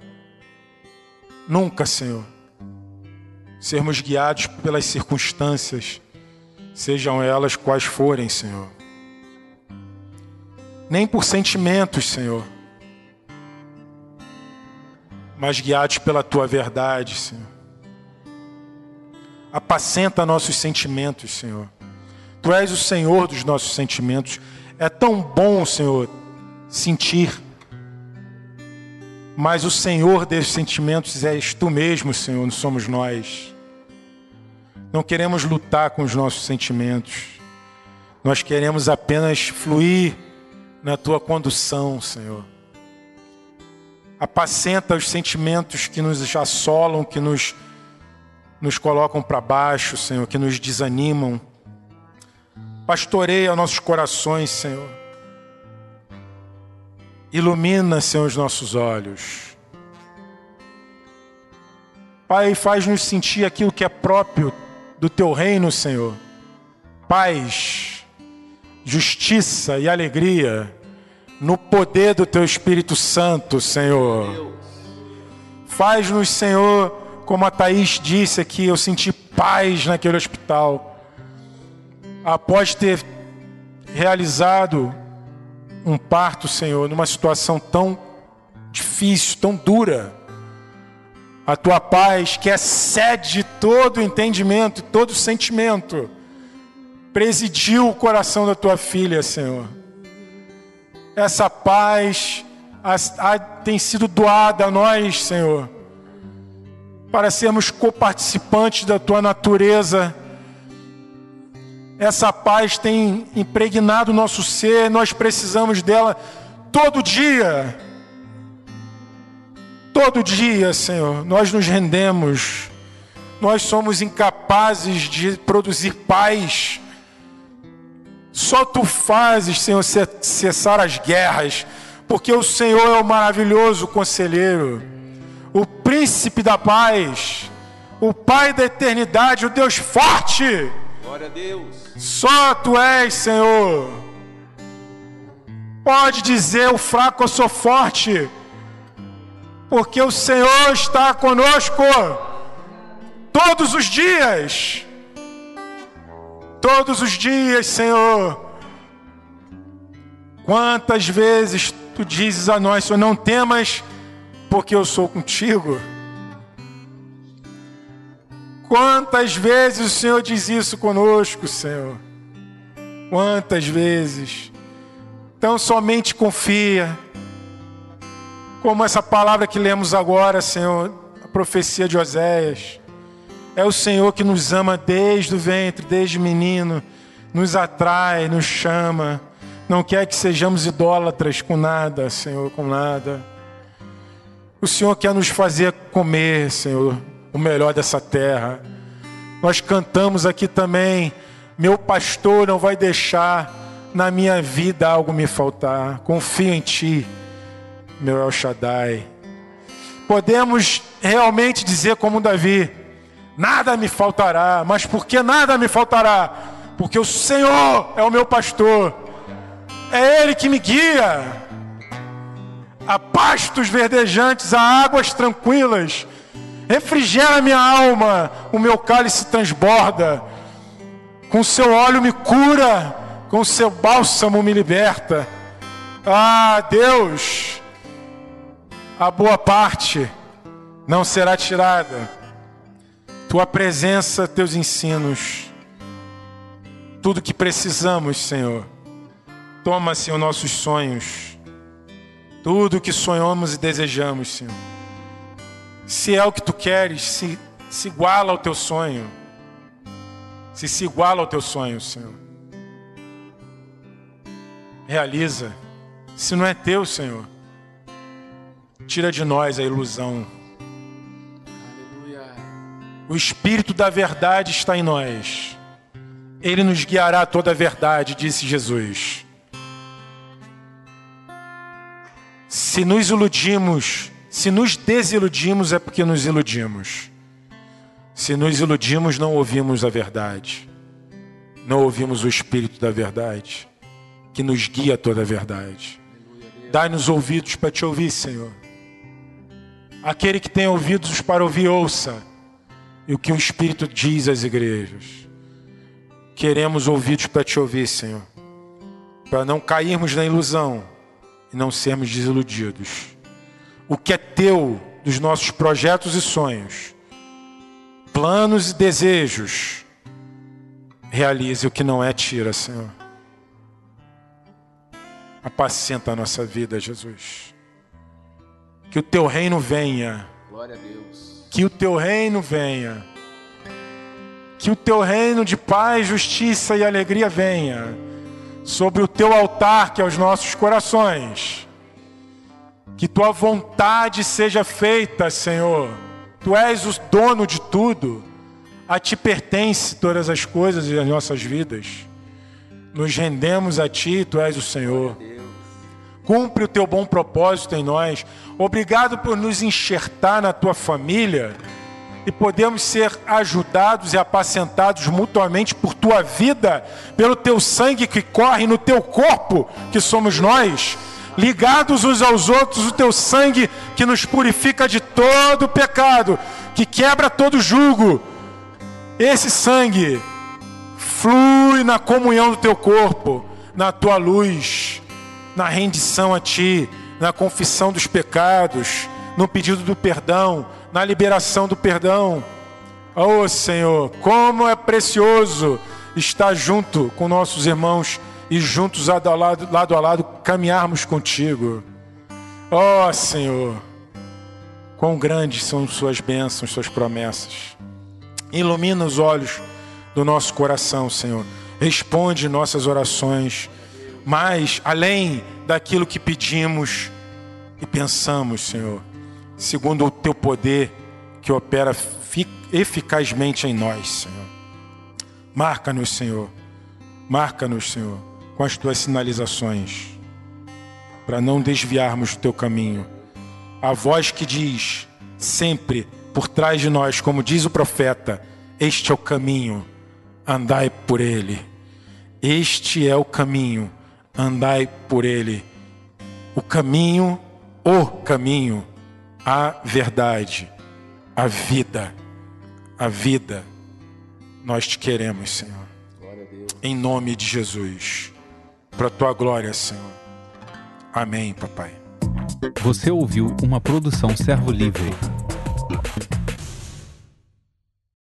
nunca, Senhor, sermos guiados pelas circunstâncias sejam elas quais forem, Senhor. Nem por sentimentos, Senhor, mas guiados pela tua verdade, Senhor. Apacenta nossos sentimentos, Senhor. Tu és o Senhor dos nossos sentimentos. É tão bom, Senhor, sentir. Mas o Senhor desses sentimentos és tu mesmo, Senhor, não somos nós. Não queremos lutar com os nossos sentimentos. Nós queremos apenas fluir na tua condução, Senhor. Apacenta os sentimentos que nos assolam, que nos, nos colocam para baixo, Senhor, que nos desanimam. Pastoreia nossos corações, Senhor. Ilumina, Senhor, os nossos olhos. Pai, faz-nos sentir aquilo que é próprio do teu reino, Senhor. Paz, justiça e alegria no poder do teu Espírito Santo, Senhor. Faz-nos, Senhor, como a Thaís disse aqui, eu senti paz naquele hospital. Após ter realizado um parto, Senhor, numa situação tão difícil, tão dura a tua paz que excede todo entendimento, todo sentimento, presidiu o coração da tua filha, Senhor. Essa paz a, a, tem sido doada a nós, Senhor, para sermos coparticipantes da tua natureza. Essa paz tem impregnado o nosso ser, nós precisamos dela todo dia Todo dia, Senhor, nós nos rendemos, nós somos incapazes de produzir paz Só tu fazes, Senhor, cessar as guerras, porque o Senhor é o maravilhoso conselheiro, o príncipe da paz, o Pai da eternidade, o Deus forte. Glória a Deus. Só tu és, Senhor. Pode dizer o fraco eu sou forte, porque o Senhor está conosco todos os dias. Todos os dias, Senhor. Quantas vezes tu dizes a nós, Senhor, não temas, porque eu sou contigo. Quantas vezes o Senhor diz isso conosco, Senhor? Quantas vezes? Então somente confia. Como essa palavra que lemos agora, Senhor, a profecia de Oséias. É o Senhor que nos ama desde o ventre, desde menino, nos atrai, nos chama. Não quer que sejamos idólatras com nada, Senhor, com nada. O Senhor quer nos fazer comer, Senhor, o melhor dessa terra. Nós cantamos aqui também, meu pastor não vai deixar na minha vida algo me faltar. Confio em Ti, meu El Shaddai. Podemos realmente dizer como Davi: nada me faltará. Mas por que nada me faltará? Porque o Senhor é o meu pastor, é Ele que me guia. A pastos verdejantes, a águas tranquilas, refrigera minha alma, o meu cálice transborda. Com seu óleo me cura, com seu bálsamo me liberta. Ah, Deus, a boa parte não será tirada. Tua presença, teus ensinos, tudo que precisamos, Senhor. Toma, Senhor, nossos sonhos, tudo que sonhamos e desejamos, Senhor. Se é o que tu queres, se, se iguala ao teu sonho. Se se iguala ao teu sonho, Senhor realiza. Se não é teu, Senhor, tira de nós a ilusão. Aleluia. O Espírito da verdade está em nós. Ele nos guiará a toda a verdade, disse Jesus. Se nos iludimos, se nos desiludimos, é porque nos iludimos. Se nos iludimos, não ouvimos a verdade. Não ouvimos o Espírito da verdade que nos guia a toda a verdade. Dai-nos ouvidos para te ouvir, Senhor. Aquele que tem ouvidos para ouvir, ouça. E o que o Espírito diz às igrejas. Queremos ouvidos para te ouvir, Senhor. Para não cairmos na ilusão e não sermos desiludidos. O que é teu dos nossos projetos e sonhos, planos e desejos, realize o que não é, tira, Senhor. Apacenta a nossa vida, Jesus. Que o teu reino venha. Glória a Deus. Que o teu reino venha. Que o teu reino de paz, justiça e alegria venha sobre o teu altar, que é os nossos corações. Que tua vontade seja feita, Senhor. Tu és o dono de tudo. A ti pertence todas as coisas e as nossas vidas. Nos rendemos a ti, tu és o Senhor. Cumpre o teu bom propósito em nós. Obrigado por nos enxertar na tua família e podemos ser ajudados e apacentados mutuamente por tua vida, pelo teu sangue que corre no teu corpo, que somos nós, ligados uns aos outros, o teu sangue que nos purifica de todo pecado, que quebra todo jugo. Esse sangue flui na comunhão do teu corpo, na tua luz, na rendição a ti, na confissão dos pecados, no pedido do perdão, na liberação do perdão. Oh Senhor, como é precioso estar junto com nossos irmãos e juntos lado a lado, lado, a lado caminharmos contigo. Oh Senhor, quão grandes são suas bênçãos, suas promessas. Ilumina os olhos do nosso coração, Senhor. Responde nossas orações, mas além daquilo que pedimos e pensamos, Senhor, segundo o teu poder que opera eficazmente em nós, Senhor. Marca-nos, Senhor. Marca-nos, Senhor com as tuas sinalizações, para não desviarmos do teu caminho. A voz que diz sempre por trás de nós, como diz o profeta: Este é o caminho, andai por ele. Este é o caminho, andai por ele. O caminho, o caminho, a verdade, a vida, a vida. Nós te queremos, Senhor. Em nome de Jesus. Para a tua glória, Senhor. Amém, papai. Você ouviu uma produção Servo Livre.